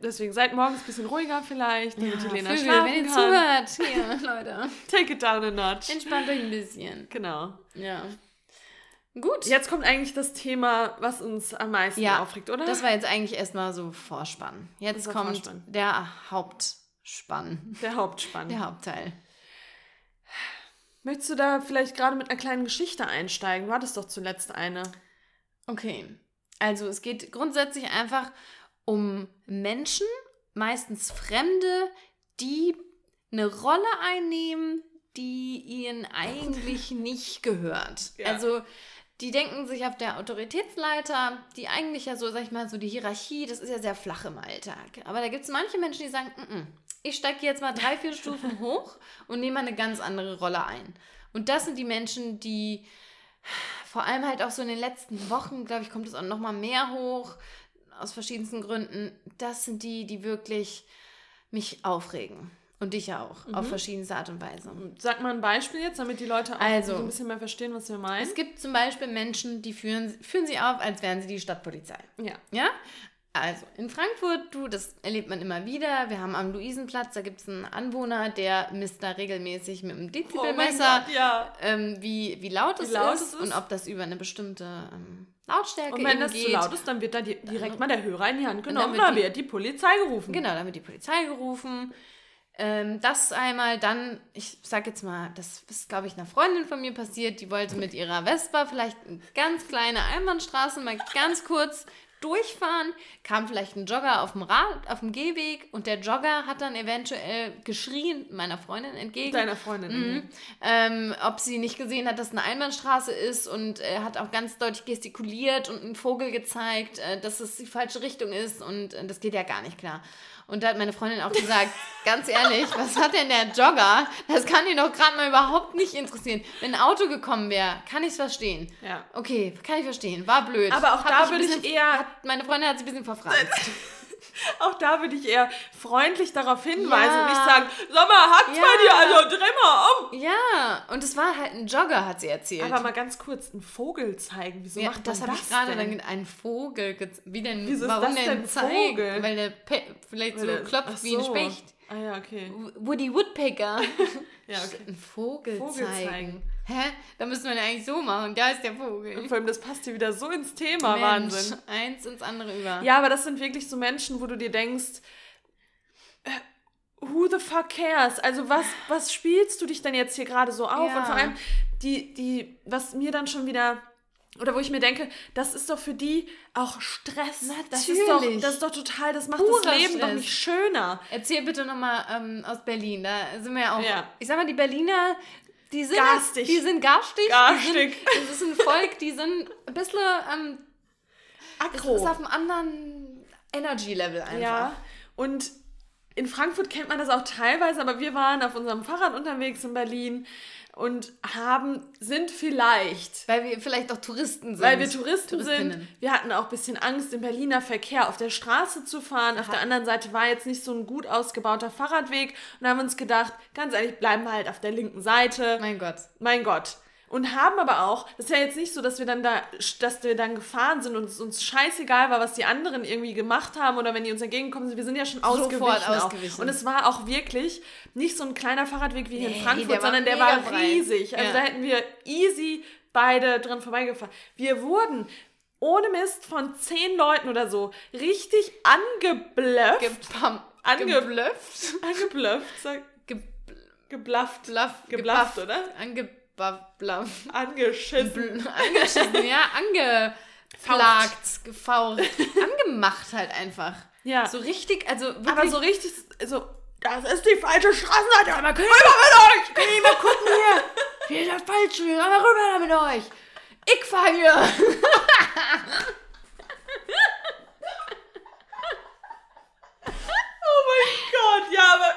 Deswegen seid morgens ein bisschen ruhiger vielleicht, damit ja, Helena Vögel, schlafen wenn ihr kann. zuhört, hier, Leute. Take it down a notch. Entspannt euch ein bisschen. Genau. Ja. Gut. Jetzt kommt eigentlich das Thema, was uns am meisten ja, aufregt, oder? Das war jetzt eigentlich erstmal so Vorspann. Jetzt kommt Vorspann. der Hauptspann. Der Hauptspann. Der Hauptteil. Möchtest du da vielleicht gerade mit einer kleinen Geschichte einsteigen? Du hattest doch zuletzt eine. Okay. Also es geht grundsätzlich einfach um Menschen, meistens Fremde, die eine Rolle einnehmen, die ihnen eigentlich nicht gehört. Ja. Also die denken sich auf der Autoritätsleiter, die eigentlich ja so, sag ich mal, so die Hierarchie, das ist ja sehr flach im Alltag. Aber da gibt es manche Menschen, die sagen, N -n, ich steige jetzt mal drei, vier Stufen hoch und nehme eine ganz andere Rolle ein. Und das sind die Menschen, die vor allem halt auch so in den letzten Wochen, glaube ich, kommt es auch noch mal mehr hoch, aus verschiedensten Gründen. Das sind die, die wirklich mich aufregen. Und dich auch, mhm. auf verschiedenste Art und Weise. Sag mal ein Beispiel jetzt, damit die Leute auch also, so ein bisschen mehr verstehen, was wir meinen. Es gibt zum Beispiel Menschen, die führen, führen sie auf, als wären sie die Stadtpolizei. Ja. Ja? Also, in Frankfurt, du, das erlebt man immer wieder. Wir haben am Luisenplatz, da gibt es einen Anwohner, der misst da regelmäßig mit einem Dezibelmesser, oh ja. ähm, wie, wie laut, wie es, laut ist es ist und ob das über eine bestimmte ähm, Lautstärke Und wenn das geht. zu laut ist, dann wird da direkt mal der Hörer in die Hand genommen und dann wird, die, die Polizei gerufen. Genau, dann wird die Polizei gerufen. Ähm, das einmal, dann, ich sag jetzt mal, das ist, glaube ich, einer Freundin von mir passiert, die wollte mit ihrer Vespa vielleicht eine ganz kleine Einbahnstraße mal ganz kurz durchfahren, kam vielleicht ein Jogger auf dem Rad, auf dem Gehweg und der Jogger hat dann eventuell geschrien meiner Freundin entgegen. Deiner Freundin. Mhm. mhm. Ähm, ob sie nicht gesehen hat, dass es eine Einbahnstraße ist und er hat auch ganz deutlich gestikuliert und einen Vogel gezeigt, äh, dass es die falsche Richtung ist und äh, das geht ja gar nicht klar. Und da hat meine Freundin auch gesagt, ganz ehrlich, was hat denn der Jogger? Das kann ihn doch gerade mal überhaupt nicht interessieren. Wenn ein Auto gekommen wäre, kann ich es verstehen. Ja. Okay, kann ich verstehen. War blöd. Aber auch hab da würde ich eher... Hat, meine Freundin hat sich ein bisschen verfranst. Auch da würde ich eher freundlich darauf hinweisen ja. und nicht sagen, sag mal, hackt's ja. bei dir, also dreh mal um. Ja, und es war halt ein Jogger, hat sie erzählt. Aber mal ganz kurz, einen Vogel zeigen. Wieso ja, macht das, das habe ich gerade dann ein Vogel. Wie denn? Wieso warum ist das denn zeigen? Vogel? Weil der Pe vielleicht so der, klopft so. wie ein Specht. Ah ja, okay. Woody Woodpecker. ja, okay. Ein Vogel, Vogel zeigen. zeigen. Hä? Da müssen wir ja eigentlich so machen. Da ist der Vogel. Und vor allem, das passt hier wieder so ins Thema. Mensch, Wahnsinn. Eins ins andere über. Ja, aber das sind wirklich so Menschen, wo du dir denkst, äh, who the fuck cares? Also was, was spielst du dich denn jetzt hier gerade so auf? Ja. Und vor allem, die, die, was mir dann schon wieder oder wo ich mir denke, das ist doch für die auch Stress. Natürlich. Das ist doch, das ist doch total, das macht Purer das Leben Stress. doch nicht schöner. Erzähl bitte nochmal ähm, aus Berlin. Da sind wir ja auch. Ja. Ich sag mal, die Berliner, die sind garstig. Die sind garstig. garstig. Die sind, das ist ein Volk, die sind ein bisschen ähm, aggro. Das ist auf einem anderen Energy-Level einfach. Ja. Und in Frankfurt kennt man das auch teilweise, aber wir waren auf unserem Fahrrad unterwegs in Berlin und haben, sind vielleicht. Weil wir vielleicht auch Touristen sind. Weil wir Touristen sind. Wir hatten auch ein bisschen Angst, im Berliner Verkehr auf der Straße zu fahren. Aha. Auf der anderen Seite war jetzt nicht so ein gut ausgebauter Fahrradweg. Und haben uns gedacht, ganz ehrlich, bleiben wir halt auf der linken Seite. Mein Gott. Mein Gott und haben aber auch, das ist ja jetzt nicht so, dass wir dann da, dass wir dann gefahren sind und es uns scheißegal war, was die anderen irgendwie gemacht haben oder wenn die uns entgegenkommen sind, wir sind ja schon ausgewichen. ausgewichen. Und es war auch wirklich nicht so ein kleiner Fahrradweg wie hier nee, in Frankfurt, sondern der war riesig. Also ja. da hätten wir easy beide dran vorbeigefahren. Wir wurden ohne Mist von zehn Leuten oder so richtig angeblöfft. Gepam angeblöfft. Angeblöfft. Sag, Ge geblafft. Geblafft, oder? Angeblöfft bla, Angeschissen. angeschissen, ja, angeplagt, gefaucht. Angemacht halt einfach. Ja. So richtig, also wirklich. Aber so richtig, so, das ist die falsche Straßenseite. Aber können rüber mit euch! Können wir mal gucken hier? Hier ist das falsch, aber rüber mit euch. Ich fahr hier. oh mein Gott, ja, aber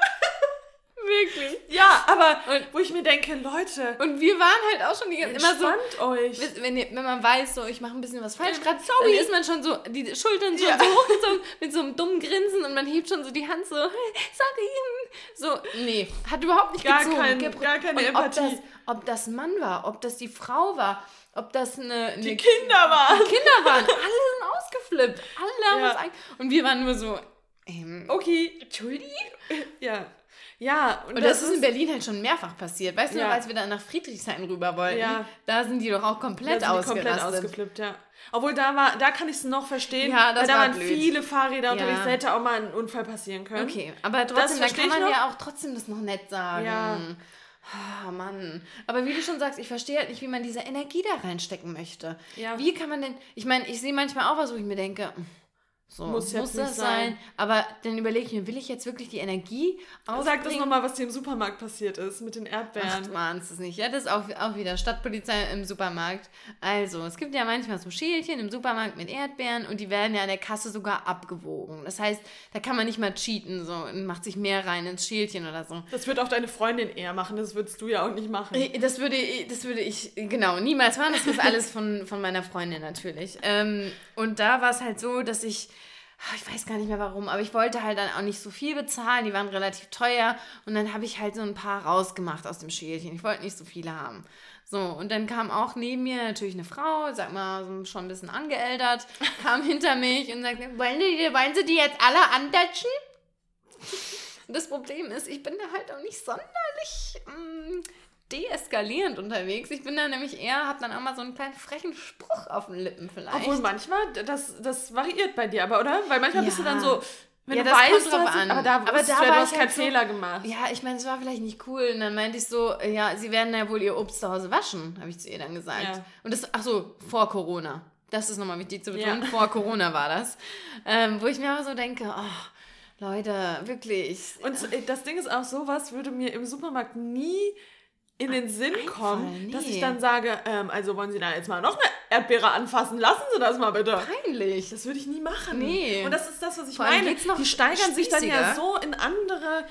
Wirklich. Ja, aber und, wo ich mir denke, Leute. Und wir waren halt auch schon die ganze immer so. euch. Wenn, wenn man weiß, so ich mache ein bisschen was falsch gerade, dann ist man schon so, die Schultern schon ja. so hochgezogen mit so einem dummen Grinsen und man hebt schon so die Hand so, sorry. So, nee, hat überhaupt nicht gar gezogen. Kein, gar keine und Empathie. Ob das, ob das Mann war, ob das die Frau war, ob das eine, eine die Kinder waren. Die Kinder waren. Alle sind ausgeflippt. Alle haben ja. uns Und wir waren nur so, ähm, okay. Entschuldigung? Ja. Ja, und, und das, das, ist in Berlin halt schon mehrfach passiert. Weißt du noch, als wir dann nach Friedrichshain rüber wollten? Ja. Da sind die doch auch komplett da sind komplett ausgeflippt, ja. Obwohl da war, da kann ich es noch verstehen, ja, das weil da waren blöd. viele Fahrräder unterwegs, da hätte auch mal ein Unfall passieren können. Okay, aber trotzdem, da kann man noch. ja auch trotzdem das noch nett sagen. Ja. Oh, Mann. Aber wie du schon sagst, ich verstehe halt nicht, wie man diese Energie da reinstecken möchte. Ja. Wie kann man denn. Ich meine, ich sehe manchmal auch was, wo ich mir denke, so, muss, muss das sein. sein. Aber dann überlege ich mir, will ich jetzt wirklich die Energie aufbringen? Sag das nochmal, was dir im Supermarkt passiert ist mit den Erdbeeren. Ach, mahnst es nicht. Ja, das ist auch, auch wieder Stadtpolizei im Supermarkt. Also, es gibt ja manchmal so Schälchen im Supermarkt mit Erdbeeren und die werden ja an der Kasse sogar abgewogen. Das heißt, da kann man nicht mal cheaten so und macht sich mehr rein ins Schälchen oder so. Das wird auch deine Freundin eher machen, das würdest du ja auch nicht machen. Das würde, das würde ich, genau, niemals machen. Das ist alles von, von meiner Freundin natürlich. Ähm, und da war es halt so, dass ich ich weiß gar nicht mehr warum, aber ich wollte halt dann auch nicht so viel bezahlen, die waren relativ teuer und dann habe ich halt so ein paar rausgemacht aus dem Schälchen. Ich wollte nicht so viele haben. So, und dann kam auch neben mir natürlich eine Frau, sag mal, schon ein bisschen angeältert, kam hinter mich und sagte, wollen, die, wollen Sie die jetzt alle andatschen? Das Problem ist, ich bin da halt auch nicht sonderlich mm, deeskalierend unterwegs. Ich bin da nämlich eher, hab dann auch mal so einen kleinen frechen Spruch auf den Lippen vielleicht. Obwohl manchmal, das, das variiert bei dir aber, oder? Weil manchmal ja. bist du dann so, wenn ja, du das weißt, kommt drauf an. aber da, aber da ja, du hast keinen halt Fehler gemacht. Ja, ich meine, es war vielleicht nicht cool. Und dann meinte ich so, ja, sie werden ja wohl ihr Obst zu Hause waschen, habe ich zu ihr dann gesagt. Ja. Und das, ach so, vor Corona. Das ist nochmal wichtig zu betonen. Ja. Vor Corona war das. Ähm, wo ich mir aber so denke, oh, Leute, wirklich. Und das Ding ist auch, sowas würde mir im Supermarkt nie in den Sinn kommen, nee. dass ich dann sage, ähm, also wollen Sie da jetzt mal noch eine Erdbeere anfassen? Lassen Sie das mal bitte. Peinlich. Das würde ich nie machen. Nee. Und das ist das, was ich Vor meine. Die steigern spießiger. sich dann ja so in andere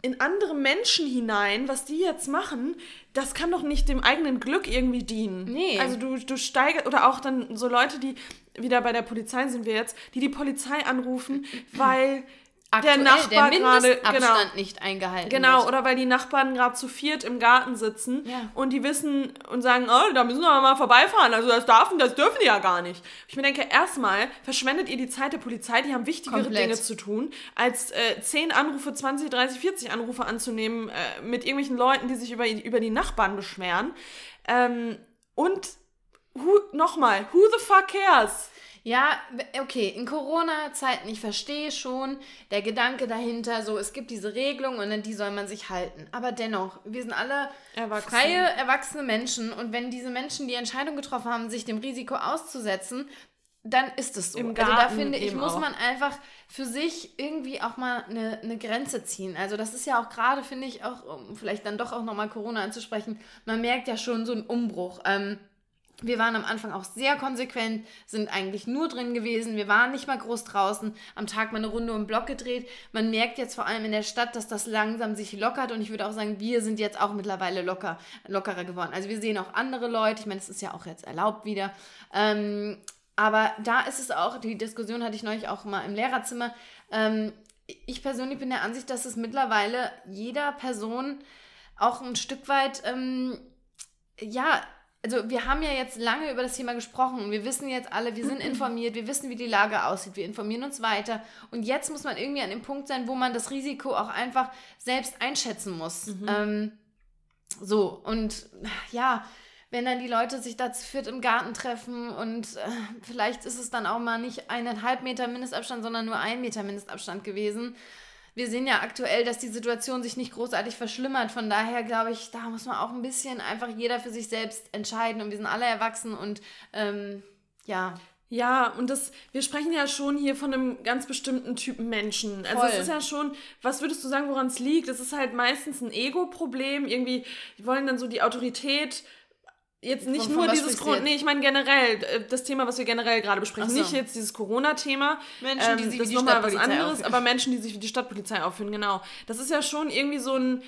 in andere Menschen hinein, was die jetzt machen, das kann doch nicht dem eigenen Glück irgendwie dienen. Nee. Also du, du steigerst, oder auch dann so Leute, die, wieder bei der Polizei sind wir jetzt, die die Polizei anrufen, weil Aktuell, der Nachbar der Mindestabstand genau, nicht eingehalten Genau, wird. oder weil die Nachbarn gerade zu viert im Garten sitzen ja. und die wissen und sagen, oh, da müssen wir mal vorbeifahren. Also das darf, das dürfen die ja gar nicht. Ich mir denke, erstmal verschwendet ihr die Zeit der Polizei, die haben wichtigere Komplett. Dinge zu tun, als äh, 10 Anrufe, 20, 30, 40 Anrufe anzunehmen äh, mit irgendwelchen Leuten, die sich über, über die Nachbarn beschweren. Ähm, und nochmal, who the fuck cares? Ja, okay, in Corona-Zeiten, ich verstehe schon der Gedanke dahinter, so es gibt diese Regelung und an die soll man sich halten. Aber dennoch, wir sind alle Erwachsene. freie, erwachsene Menschen und wenn diese Menschen die Entscheidung getroffen haben, sich dem Risiko auszusetzen, dann ist es so. Im Garten also da finde ich, muss man einfach für sich irgendwie auch mal eine, eine Grenze ziehen. Also das ist ja auch gerade, finde ich, auch, um vielleicht dann doch auch nochmal Corona anzusprechen, man merkt ja schon so einen Umbruch. Ähm, wir waren am Anfang auch sehr konsequent, sind eigentlich nur drin gewesen. Wir waren nicht mal groß draußen, am Tag mal eine Runde im Block gedreht. Man merkt jetzt vor allem in der Stadt, dass das langsam sich lockert und ich würde auch sagen, wir sind jetzt auch mittlerweile locker, lockerer geworden. Also wir sehen auch andere Leute, ich meine, es ist ja auch jetzt erlaubt wieder. Ähm, aber da ist es auch, die Diskussion hatte ich neulich auch mal im Lehrerzimmer. Ähm, ich persönlich bin der Ansicht, dass es mittlerweile jeder Person auch ein Stück weit, ähm, ja, also wir haben ja jetzt lange über das Thema gesprochen und wir wissen jetzt alle, wir sind informiert, wir wissen, wie die Lage aussieht, wir informieren uns weiter. Und jetzt muss man irgendwie an dem Punkt sein, wo man das Risiko auch einfach selbst einschätzen muss. Mhm. Ähm, so, und ja, wenn dann die Leute sich da zu viert im Garten treffen und äh, vielleicht ist es dann auch mal nicht eineinhalb Meter Mindestabstand, sondern nur ein Meter Mindestabstand gewesen wir sehen ja aktuell, dass die Situation sich nicht großartig verschlimmert. Von daher glaube ich, da muss man auch ein bisschen einfach jeder für sich selbst entscheiden. Und wir sind alle erwachsen und ähm, ja. Ja, und das, wir sprechen ja schon hier von einem ganz bestimmten Typen Menschen. Also es ist ja schon, was würdest du sagen, woran es liegt? Es ist halt meistens ein Ego-Problem. Irgendwie, die wollen dann so die Autorität Jetzt nicht von, von nur dieses Grund, nee, ich meine generell, äh, das Thema, was wir generell gerade besprechen. So. Nicht jetzt dieses Corona-Thema. Menschen, die ähm, sich das wie die Stadtpolizei was anderes, aufführen. aber Menschen, die sich wie die Stadtpolizei aufführen, genau. Das ist ja schon irgendwie so ein,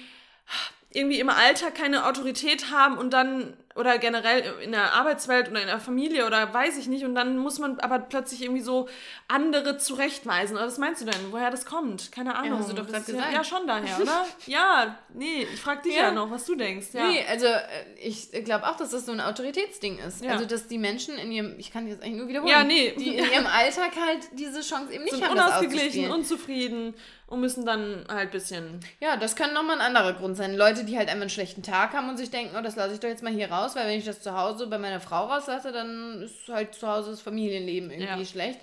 irgendwie im Alter keine Autorität haben und dann oder generell in der Arbeitswelt oder in der Familie oder weiß ich nicht und dann muss man aber plötzlich irgendwie so andere zurechtweisen. Oder was meinst du denn, woher das kommt? Keine Ahnung. Ja, hast du doch gerade gesagt. Ja, ja, schon daher, oder? ja, nee, ich frage dich ja. ja. noch, was du denkst. Ja. Nee, also äh, ich glaube auch, dass das so ein Autoritätsding ist. Ja. Also dass die Menschen in ihrem, ich kann jetzt eigentlich nur wiederholen, ja, nee. die in ihrem Alltag halt diese Chance eben nicht Sind haben, unausgeglichen, unzufrieden und müssen dann halt ein bisschen. Ja, das kann nochmal ein anderer Grund sein. Leute, die halt einfach einen schlechten Tag haben und sich denken, oh, das lasse ich doch jetzt mal hier raus, weil wenn ich das zu Hause bei meiner Frau rauslasse, dann ist halt zu Hause das Familienleben irgendwie ja. schlecht.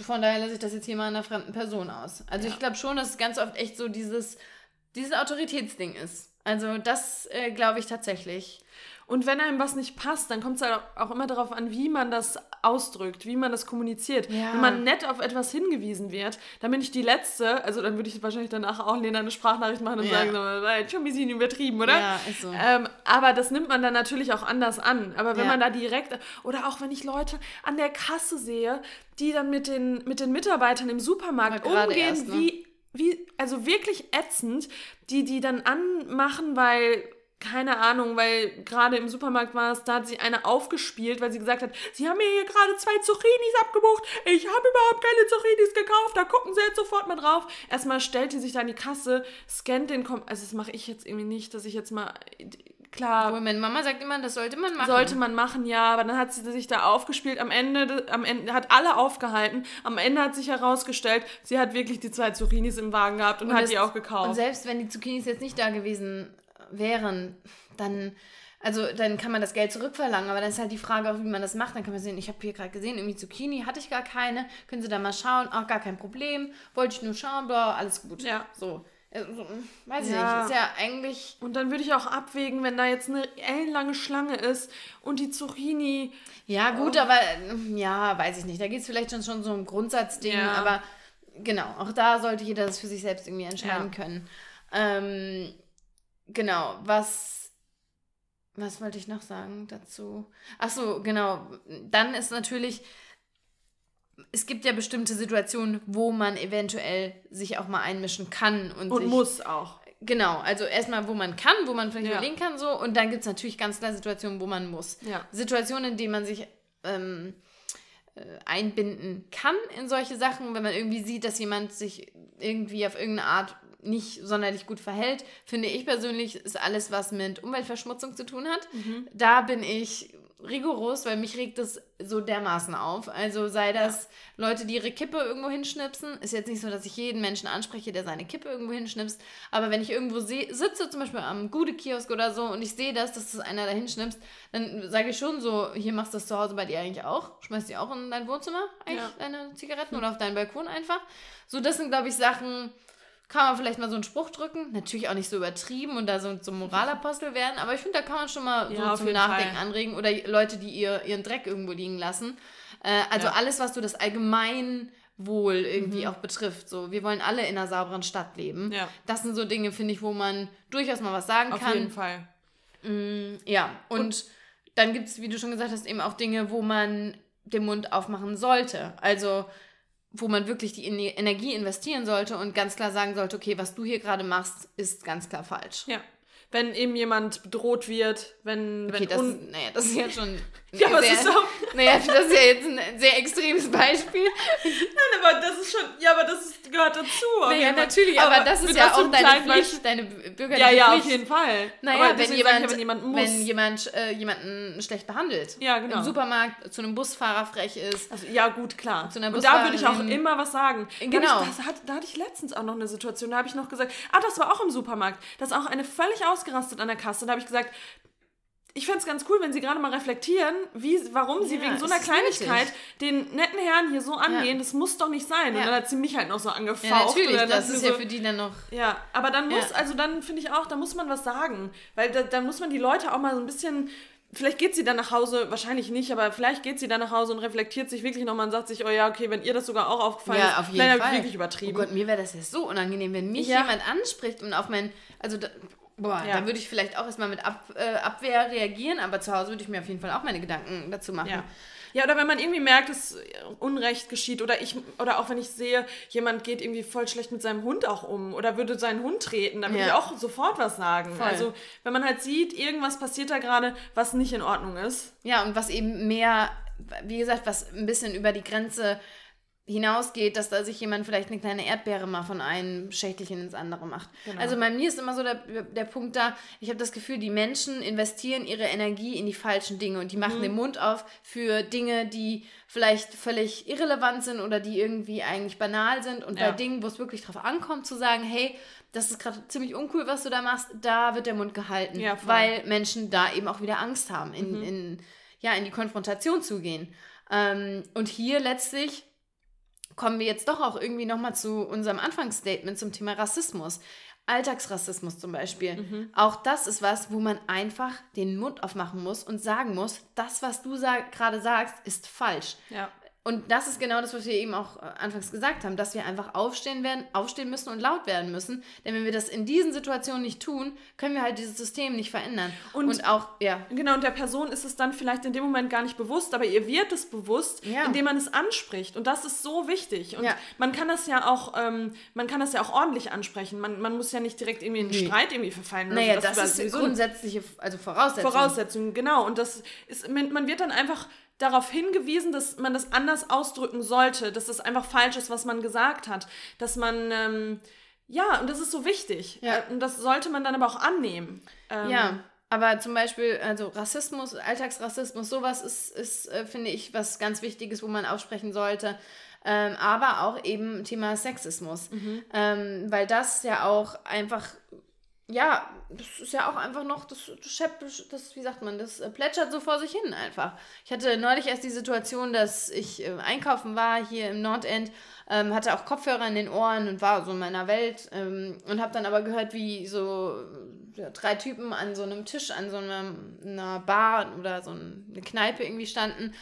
Von daher lasse ich das jetzt hier mal einer fremden Person aus. Also ja. ich glaube schon, dass es ganz oft echt so dieses, dieses Autoritätsding ist. Also das äh, glaube ich tatsächlich. Und wenn einem was nicht passt, dann kommt es halt auch immer darauf an, wie man das ausdrückt, wie man das kommuniziert. Ja. Wenn man nett auf etwas hingewiesen wird, dann bin ich die Letzte, also dann würde ich wahrscheinlich danach auch Lena eine Sprachnachricht machen und ja. sagen, so, schon ein bisschen übertrieben, oder? Ja, ist so. Ähm, aber das nimmt man dann natürlich auch anders an. Aber wenn ja. man da direkt, oder auch wenn ich Leute an der Kasse sehe, die dann mit den, mit den Mitarbeitern im Supermarkt umgehen, erst, ne? wie, wie, also wirklich ätzend, die die dann anmachen, weil keine Ahnung, weil gerade im Supermarkt war es, da hat sie eine aufgespielt, weil sie gesagt hat, sie haben mir hier gerade zwei Zucchinis abgebucht, ich habe überhaupt keine Zucchinis gekauft, da gucken sie jetzt sofort mal drauf. Erstmal stellt sie sich da in die Kasse, scannt den, Kom also das mache ich jetzt irgendwie nicht, dass ich jetzt mal, klar. Meine Mama sagt immer, das sollte man machen. Sollte man machen, ja, aber dann hat sie sich da aufgespielt, am Ende, am Ende, hat alle aufgehalten, am Ende hat sich herausgestellt, sie hat wirklich die zwei Zucchinis im Wagen gehabt und, und hat das, die auch gekauft. Und selbst wenn die Zucchinis jetzt nicht da gewesen wären, dann, also dann kann man das Geld zurückverlangen, aber dann ist halt die Frage auch, wie man das macht. Dann kann man sehen, ich habe hier gerade gesehen, irgendwie Zucchini hatte ich gar keine, können Sie da mal schauen, auch gar kein Problem, wollte ich nur schauen, bla, alles gut. Ja. So. Also, weiß ich ja. nicht, ist ja eigentlich. Und dann würde ich auch abwägen, wenn da jetzt eine ellenlange Schlange ist und die Zucchini. Ja, gut, oh. aber ja, weiß ich nicht. Da geht es vielleicht schon, schon so um Grundsatzding, ja. aber genau, auch da sollte jeder das für sich selbst irgendwie entscheiden ja. können. Ähm, Genau, was, was wollte ich noch sagen dazu? Ach so, genau. Dann ist natürlich, es gibt ja bestimmte Situationen, wo man eventuell sich auch mal einmischen kann und, und sich, muss auch. Genau, also erstmal, wo man kann, wo man vielleicht ja. überlegen kann, so. Und dann gibt es natürlich ganz klar Situationen, wo man muss. Ja. Situationen, in denen man sich ähm, äh, einbinden kann in solche Sachen, wenn man irgendwie sieht, dass jemand sich irgendwie auf irgendeine Art nicht sonderlich gut verhält, finde ich persönlich, ist alles, was mit Umweltverschmutzung zu tun hat. Mhm. Da bin ich rigoros, weil mich regt das so dermaßen auf. Also sei das ja. Leute, die ihre Kippe irgendwo hinschnipsen. Ist jetzt nicht so, dass ich jeden Menschen anspreche, der seine Kippe irgendwo hinschnipst. Aber wenn ich irgendwo sitze, zum Beispiel am Gude-Kiosk oder so, und ich sehe das, dass das einer da hinschnipst, dann sage ich schon so, hier machst du das zu Hause bei dir eigentlich auch. Schmeißt du auch in dein Wohnzimmer eigentlich ja. deine Zigaretten oder auf deinen Balkon einfach. So, das sind, glaube ich, Sachen, kann man vielleicht mal so einen Spruch drücken. Natürlich auch nicht so übertrieben und da so zum Moralapostel werden, aber ich finde, da kann man schon mal ja, so zum Nachdenken Fall. anregen. Oder Leute, die ihr, ihren Dreck irgendwo liegen lassen. Äh, also ja. alles, was so das Allgemeinwohl irgendwie mhm. auch betrifft. So, wir wollen alle in einer sauberen Stadt leben. Ja. Das sind so Dinge, finde ich, wo man durchaus mal was sagen Auf kann. Auf jeden Fall. Mm, ja, und, und dann gibt es, wie du schon gesagt hast, eben auch Dinge, wo man den Mund aufmachen sollte. Also wo man wirklich die Energie investieren sollte und ganz klar sagen sollte, okay, was du hier gerade machst, ist ganz klar falsch. Ja wenn eben jemand bedroht wird, wenn. Okay, wenn das, naja, das ist ja schon. ja, aber sehr, ist auch. Naja, das ist ja jetzt ein sehr extremes Beispiel. Nein, aber das ist schon. Ja, aber das ist, gehört dazu. Naja, natürlich, aber, aber das ist ja auch deine Pflicht, Beispiel. deine bürgerliche ja, ja, Pflicht. auf jeden Fall. Naja, wenn jemand, ja, wenn jemand, muss. Wenn jemand äh, jemanden schlecht behandelt. Ja, genau. Im Supermarkt zu einem Busfahrer frech ist. Also, ja, gut, klar. Zu einer Und da würde ich auch immer was sagen. Genau. Da, ich, das hat, da hatte ich letztens auch noch eine Situation, da habe ich noch gesagt, ah, das war auch im Supermarkt. Das ist auch eine völlig aus ausgerastet an der Kasse. Da habe ich gesagt, ich fände es ganz cool, wenn sie gerade mal reflektieren, wie, warum sie ja, wegen so einer Kleinigkeit wichtig. den netten Herrn hier so angehen. Ja. Das muss doch nicht sein. Ja. Und dann hat sie mich halt noch so angefaucht. Ja, natürlich, das ist so, ja für die dann noch... Ja, aber dann muss, also dann finde ich auch, da muss man was sagen. Weil da, dann muss man die Leute auch mal so ein bisschen vielleicht geht sie dann nach Hause, wahrscheinlich nicht, aber vielleicht geht sie dann nach Hause und reflektiert sich wirklich nochmal und sagt sich, oh ja, okay, wenn ihr das sogar auch aufgefallen ja, ist, auf jeden Fall. habe ich wirklich übertrieben. Oh Gott, mir wäre das ja so unangenehm, wenn mich jemand anspricht und auf mein, also Boah, ja. da würde ich vielleicht auch erstmal mit Ab, äh, Abwehr reagieren, aber zu Hause würde ich mir auf jeden Fall auch meine Gedanken dazu machen. Ja. Ja, oder wenn man irgendwie merkt, dass Unrecht geschieht oder ich oder auch wenn ich sehe, jemand geht irgendwie voll schlecht mit seinem Hund auch um oder würde seinen Hund treten, dann würde ja. ich auch sofort was sagen. Voll. Also, wenn man halt sieht, irgendwas passiert da gerade, was nicht in Ordnung ist. Ja, und was eben mehr, wie gesagt, was ein bisschen über die Grenze hinausgeht, dass da sich jemand vielleicht eine kleine Erdbeere mal von einem Schächtelchen ins andere macht. Genau. Also bei mir ist immer so der, der Punkt da, ich habe das Gefühl, die Menschen investieren ihre Energie in die falschen Dinge und die machen mhm. den Mund auf für Dinge, die vielleicht völlig irrelevant sind oder die irgendwie eigentlich banal sind und ja. bei Dingen, wo es wirklich drauf ankommt, zu sagen, hey, das ist gerade ziemlich uncool, was du da machst, da wird der Mund gehalten, ja, weil Menschen da eben auch wieder Angst haben, in, mhm. in, ja, in die Konfrontation zu gehen. Ähm, und hier letztlich kommen wir jetzt doch auch irgendwie nochmal zu unserem Anfangsstatement zum Thema Rassismus. Alltagsrassismus zum Beispiel. Mhm. Auch das ist was, wo man einfach den Mund aufmachen muss und sagen muss, das, was du sag gerade sagst, ist falsch. Ja. Und das ist genau das, was wir eben auch äh, anfangs gesagt haben, dass wir einfach aufstehen werden, aufstehen müssen und laut werden müssen. Denn wenn wir das in diesen Situationen nicht tun, können wir halt dieses System nicht verändern. Und, und auch, ja. Genau, und der Person ist es dann vielleicht in dem Moment gar nicht bewusst, aber ihr wird es bewusst, ja. indem man es anspricht. Und das ist so wichtig. Und ja. man kann das ja auch, ähm, man kann das ja auch ordentlich ansprechen. Man, man muss ja nicht direkt irgendwie in einen nee. Streit irgendwie verfallen. Naja, das, das ist grundsätzliche, also Voraussetzung. Voraussetzung, genau. Und das ist, man wird dann einfach darauf hingewiesen, dass man das anders ausdrücken sollte, dass das einfach falsch ist, was man gesagt hat, dass man, ähm, ja, und das ist so wichtig. Ja. Äh, und das sollte man dann aber auch annehmen. Ähm, ja. Aber zum Beispiel, also Rassismus, Alltagsrassismus, sowas ist, ist äh, finde ich, was ganz Wichtiges, wo man aufsprechen sollte. Ähm, aber auch eben Thema Sexismus. Mhm. Ähm, weil das ja auch einfach ja, das ist ja auch einfach noch, das, das, das, wie sagt man, das äh, plätschert so vor sich hin einfach. Ich hatte neulich erst die Situation, dass ich äh, einkaufen war hier im Nordend, ähm, hatte auch Kopfhörer in den Ohren und war so in meiner Welt ähm, und habe dann aber gehört, wie so ja, drei Typen an so einem Tisch, an so einer, einer Bar oder so eine Kneipe irgendwie standen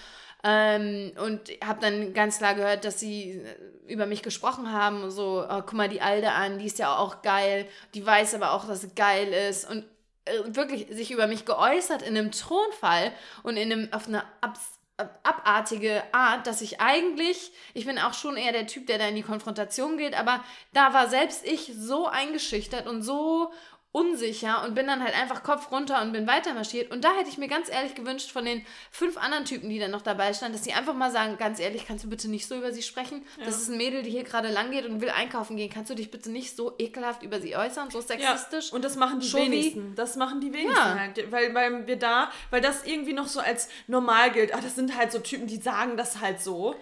ähm, und habe dann ganz klar gehört, dass sie äh, über mich gesprochen haben. So, oh, guck mal die Alde an, die ist ja auch geil. Die weiß aber auch, dass sie geil ist. Und äh, wirklich sich über mich geäußert in einem Thronfall und in einem, auf eine abs abartige Art, dass ich eigentlich, ich bin auch schon eher der Typ, der da in die Konfrontation geht, aber da war selbst ich so eingeschüchtert und so unsicher und bin dann halt einfach Kopf runter und bin weiter marschiert. Und da hätte ich mir ganz ehrlich gewünscht von den fünf anderen Typen, die dann noch dabei standen, dass sie einfach mal sagen, ganz ehrlich, kannst du bitte nicht so über sie sprechen? Ja. Das ist ein Mädel, die hier gerade lang geht und will einkaufen gehen. Kannst du dich bitte nicht so ekelhaft über sie äußern, so sexistisch? Ja. Und das machen die Showy. wenigsten. Das machen die wenigsten ja. halt. Weil, weil wir da, weil das irgendwie noch so als normal gilt. Ach, das sind halt so Typen, die sagen das halt so.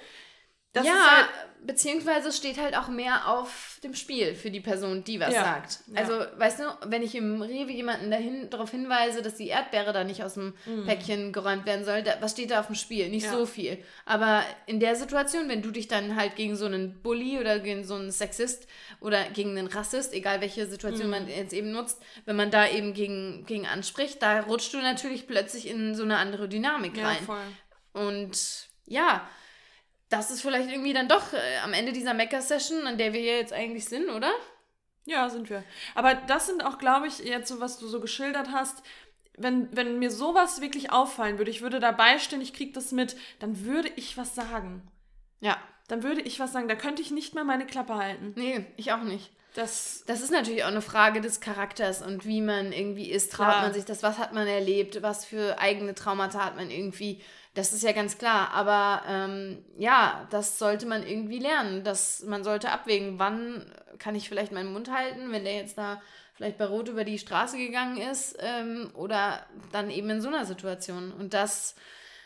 Das ja, halt, beziehungsweise steht halt auch mehr auf dem Spiel für die Person, die was ja, sagt. Ja. Also, weißt du, wenn ich im Rewe jemanden dahin, darauf hinweise, dass die Erdbeere da nicht aus dem mm. Päckchen geräumt werden soll, da, was steht da auf dem Spiel? Nicht ja. so viel. Aber in der Situation, wenn du dich dann halt gegen so einen Bully oder gegen so einen Sexist oder gegen einen Rassist, egal welche Situation mm. man jetzt eben nutzt, wenn man da eben gegen, gegen anspricht, da rutscht du natürlich plötzlich in so eine andere Dynamik rein. Voll. Und ja, das ist vielleicht irgendwie dann doch äh, am Ende dieser Mecker-Session, an der wir jetzt eigentlich sind, oder? Ja, sind wir. Aber das sind auch, glaube ich, jetzt so, was du so geschildert hast. Wenn, wenn mir sowas wirklich auffallen würde, ich würde dabei stehen, ich kriege das mit, dann würde ich was sagen. Ja. Dann würde ich was sagen. Da könnte ich nicht mehr meine Klappe halten. Nee, ich auch nicht. Das, das ist natürlich auch eine Frage des Charakters und wie man irgendwie ist. Traut man sich das? Was hat man erlebt? Was für eigene Traumata hat man irgendwie? Das ist ja ganz klar. Aber ähm, ja, das sollte man irgendwie lernen. Dass man sollte abwägen, wann kann ich vielleicht meinen Mund halten, wenn der jetzt da vielleicht bei Rot über die Straße gegangen ist ähm, oder dann eben in so einer Situation. Und das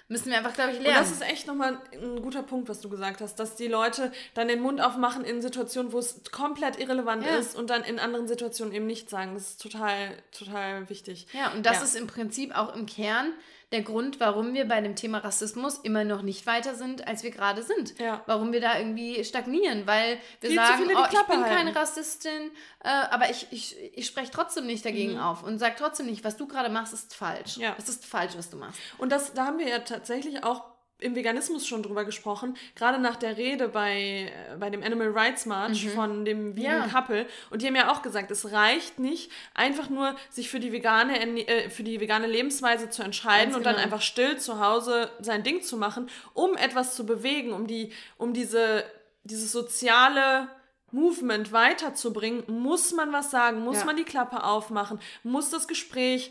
müssen wir einfach, glaube ich, lernen. Und das ist echt nochmal ein guter Punkt, was du gesagt hast, dass die Leute dann den Mund aufmachen in Situationen, wo es komplett irrelevant ja. ist und dann in anderen Situationen eben nicht sagen. Das ist total, total wichtig. Ja, und das ja. ist im Prinzip auch im Kern der Grund, warum wir bei dem Thema Rassismus immer noch nicht weiter sind, als wir gerade sind. Ja. Warum wir da irgendwie stagnieren, weil wir Viel sagen, oh, ich bin halten. keine Rassistin, äh, aber ich, ich, ich spreche trotzdem nicht dagegen mhm. auf und sage trotzdem nicht, was du gerade machst, ist falsch. Ja. Es ist falsch, was du machst. Und das, da haben wir ja tatsächlich auch im Veganismus schon drüber gesprochen, gerade nach der Rede bei, äh, bei dem Animal Rights March mhm. von dem Vegan ja. Couple. Und die haben ja auch gesagt, es reicht nicht, einfach nur sich für die vegane, äh, für die vegane Lebensweise zu entscheiden Ganz und genau. dann einfach still zu Hause sein Ding zu machen, um etwas zu bewegen, um, die, um diese, dieses soziale Movement weiterzubringen, muss man was sagen, muss ja. man die Klappe aufmachen, muss das Gespräch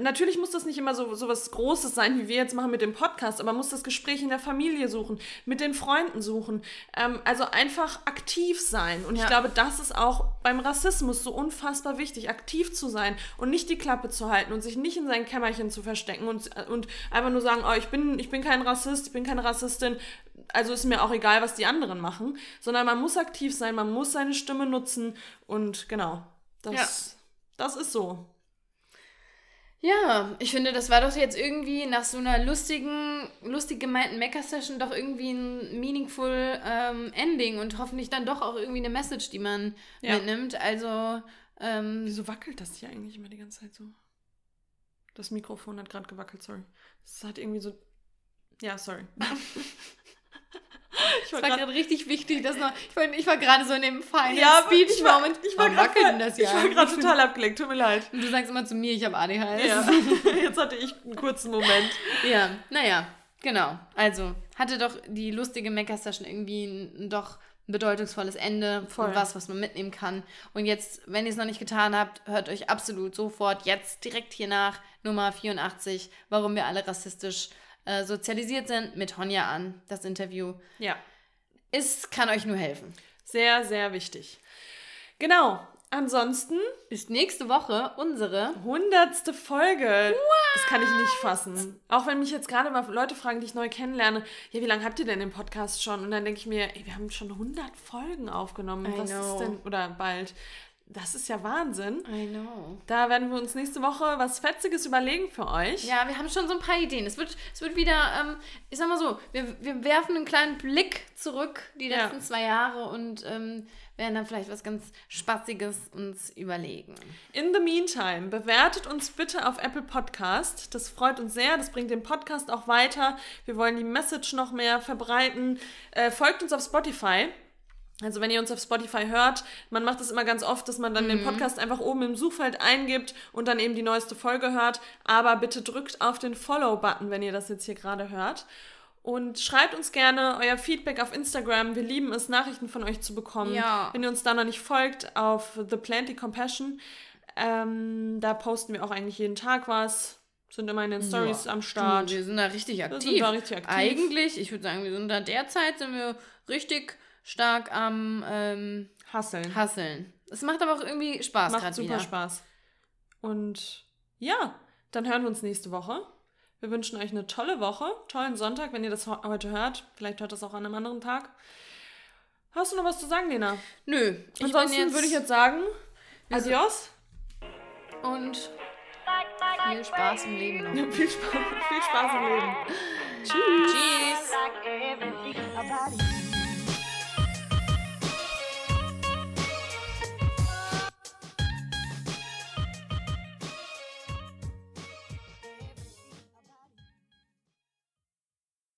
natürlich muss das nicht immer so, so was Großes sein, wie wir jetzt machen mit dem Podcast, aber man muss das Gespräch in der Familie suchen, mit den Freunden suchen. Ähm, also einfach aktiv sein. Und ja. ich glaube, das ist auch beim Rassismus so unfassbar wichtig, aktiv zu sein und nicht die Klappe zu halten und sich nicht in sein Kämmerchen zu verstecken und, und einfach nur sagen, oh, ich bin, ich bin kein Rassist, ich bin keine Rassistin, also ist mir auch egal, was die anderen machen, sondern man muss aktiv sein, man muss seine Stimme nutzen und genau, das, ja. das ist so. Ja, ich finde, das war doch jetzt irgendwie nach so einer lustigen, lustig gemeinten Mecha-Session doch irgendwie ein meaningful ähm, Ending und hoffentlich dann doch auch irgendwie eine Message, die man ja. mitnimmt. Also. Ähm, Wieso wackelt das hier eigentlich immer die ganze Zeit so? Das Mikrofon hat gerade gewackelt, sorry. Es hat irgendwie so. Ja, sorry. Ich war, gerade richtig wichtig, dass noch. Ich war, ich war gerade so in dem Final ja, Speech Moment. Ich war, war gerade total abgelenkt. Tut mir leid. Und du sagst immer zu mir, ich habe ADHS. Ja. Jetzt hatte ich einen kurzen Moment. Ja, naja, genau. Also hatte doch die lustige Mecha-Session irgendwie ein, doch ein bedeutungsvolles Ende Voll. und was, was man mitnehmen kann. Und jetzt, wenn ihr es noch nicht getan habt, hört euch absolut sofort jetzt direkt hier nach Nummer 84, warum wir alle rassistisch äh, sozialisiert sind, mit Honja an, das Interview. Ja. Es kann euch nur helfen. Sehr, sehr wichtig. Genau. Ansonsten ist nächste Woche unsere hundertste Folge. What? Das kann ich nicht fassen. Auch wenn mich jetzt gerade mal Leute fragen, die ich neu kennenlerne, ja, wie lange habt ihr denn den Podcast schon? Und dann denke ich mir, ey, wir haben schon 100 Folgen aufgenommen. I Was know. ist denn, oder bald. Das ist ja Wahnsinn. I know. Da werden wir uns nächste Woche was Fetziges überlegen für euch. Ja, wir haben schon so ein paar Ideen. Es wird, es wird wieder, ähm, ich sag mal so, wir, wir werfen einen kleinen Blick zurück die letzten ja. zwei Jahre und ähm, werden dann vielleicht was ganz Spaßiges uns überlegen. In the meantime, bewertet uns bitte auf Apple Podcast. Das freut uns sehr. Das bringt den Podcast auch weiter. Wir wollen die Message noch mehr verbreiten. Äh, folgt uns auf Spotify. Also wenn ihr uns auf Spotify hört, man macht es immer ganz oft, dass man dann mhm. den Podcast einfach oben im Suchfeld eingibt und dann eben die neueste Folge hört. Aber bitte drückt auf den Follow-Button, wenn ihr das jetzt hier gerade hört. Und schreibt uns gerne euer Feedback auf Instagram. Wir lieben es, Nachrichten von euch zu bekommen. Ja. Wenn ihr uns da noch nicht folgt, auf The Planty Compassion. Ähm, da posten wir auch eigentlich jeden Tag was. Sind immer in den Stories ja. am Start. Du, wir sind da richtig aktiv. Wir sind da richtig aktiv. Eigentlich, ich würde sagen, wir sind da derzeit sind wir richtig stark am ähm, Hasseln. Hasseln. Es macht aber auch irgendwie Spaß Macht super wieder. Spaß. Und ja, dann hören wir uns nächste Woche. Wir wünschen euch eine tolle Woche, tollen Sonntag, wenn ihr das heute hört. Vielleicht hört das auch an einem anderen Tag. Hast du noch was zu sagen, Lena? Nö. Ansonsten würde ich jetzt sagen, adios. Und viel Spaß im Leben noch. viel, Spaß, viel Spaß im Leben. Tschüss. Tschüss.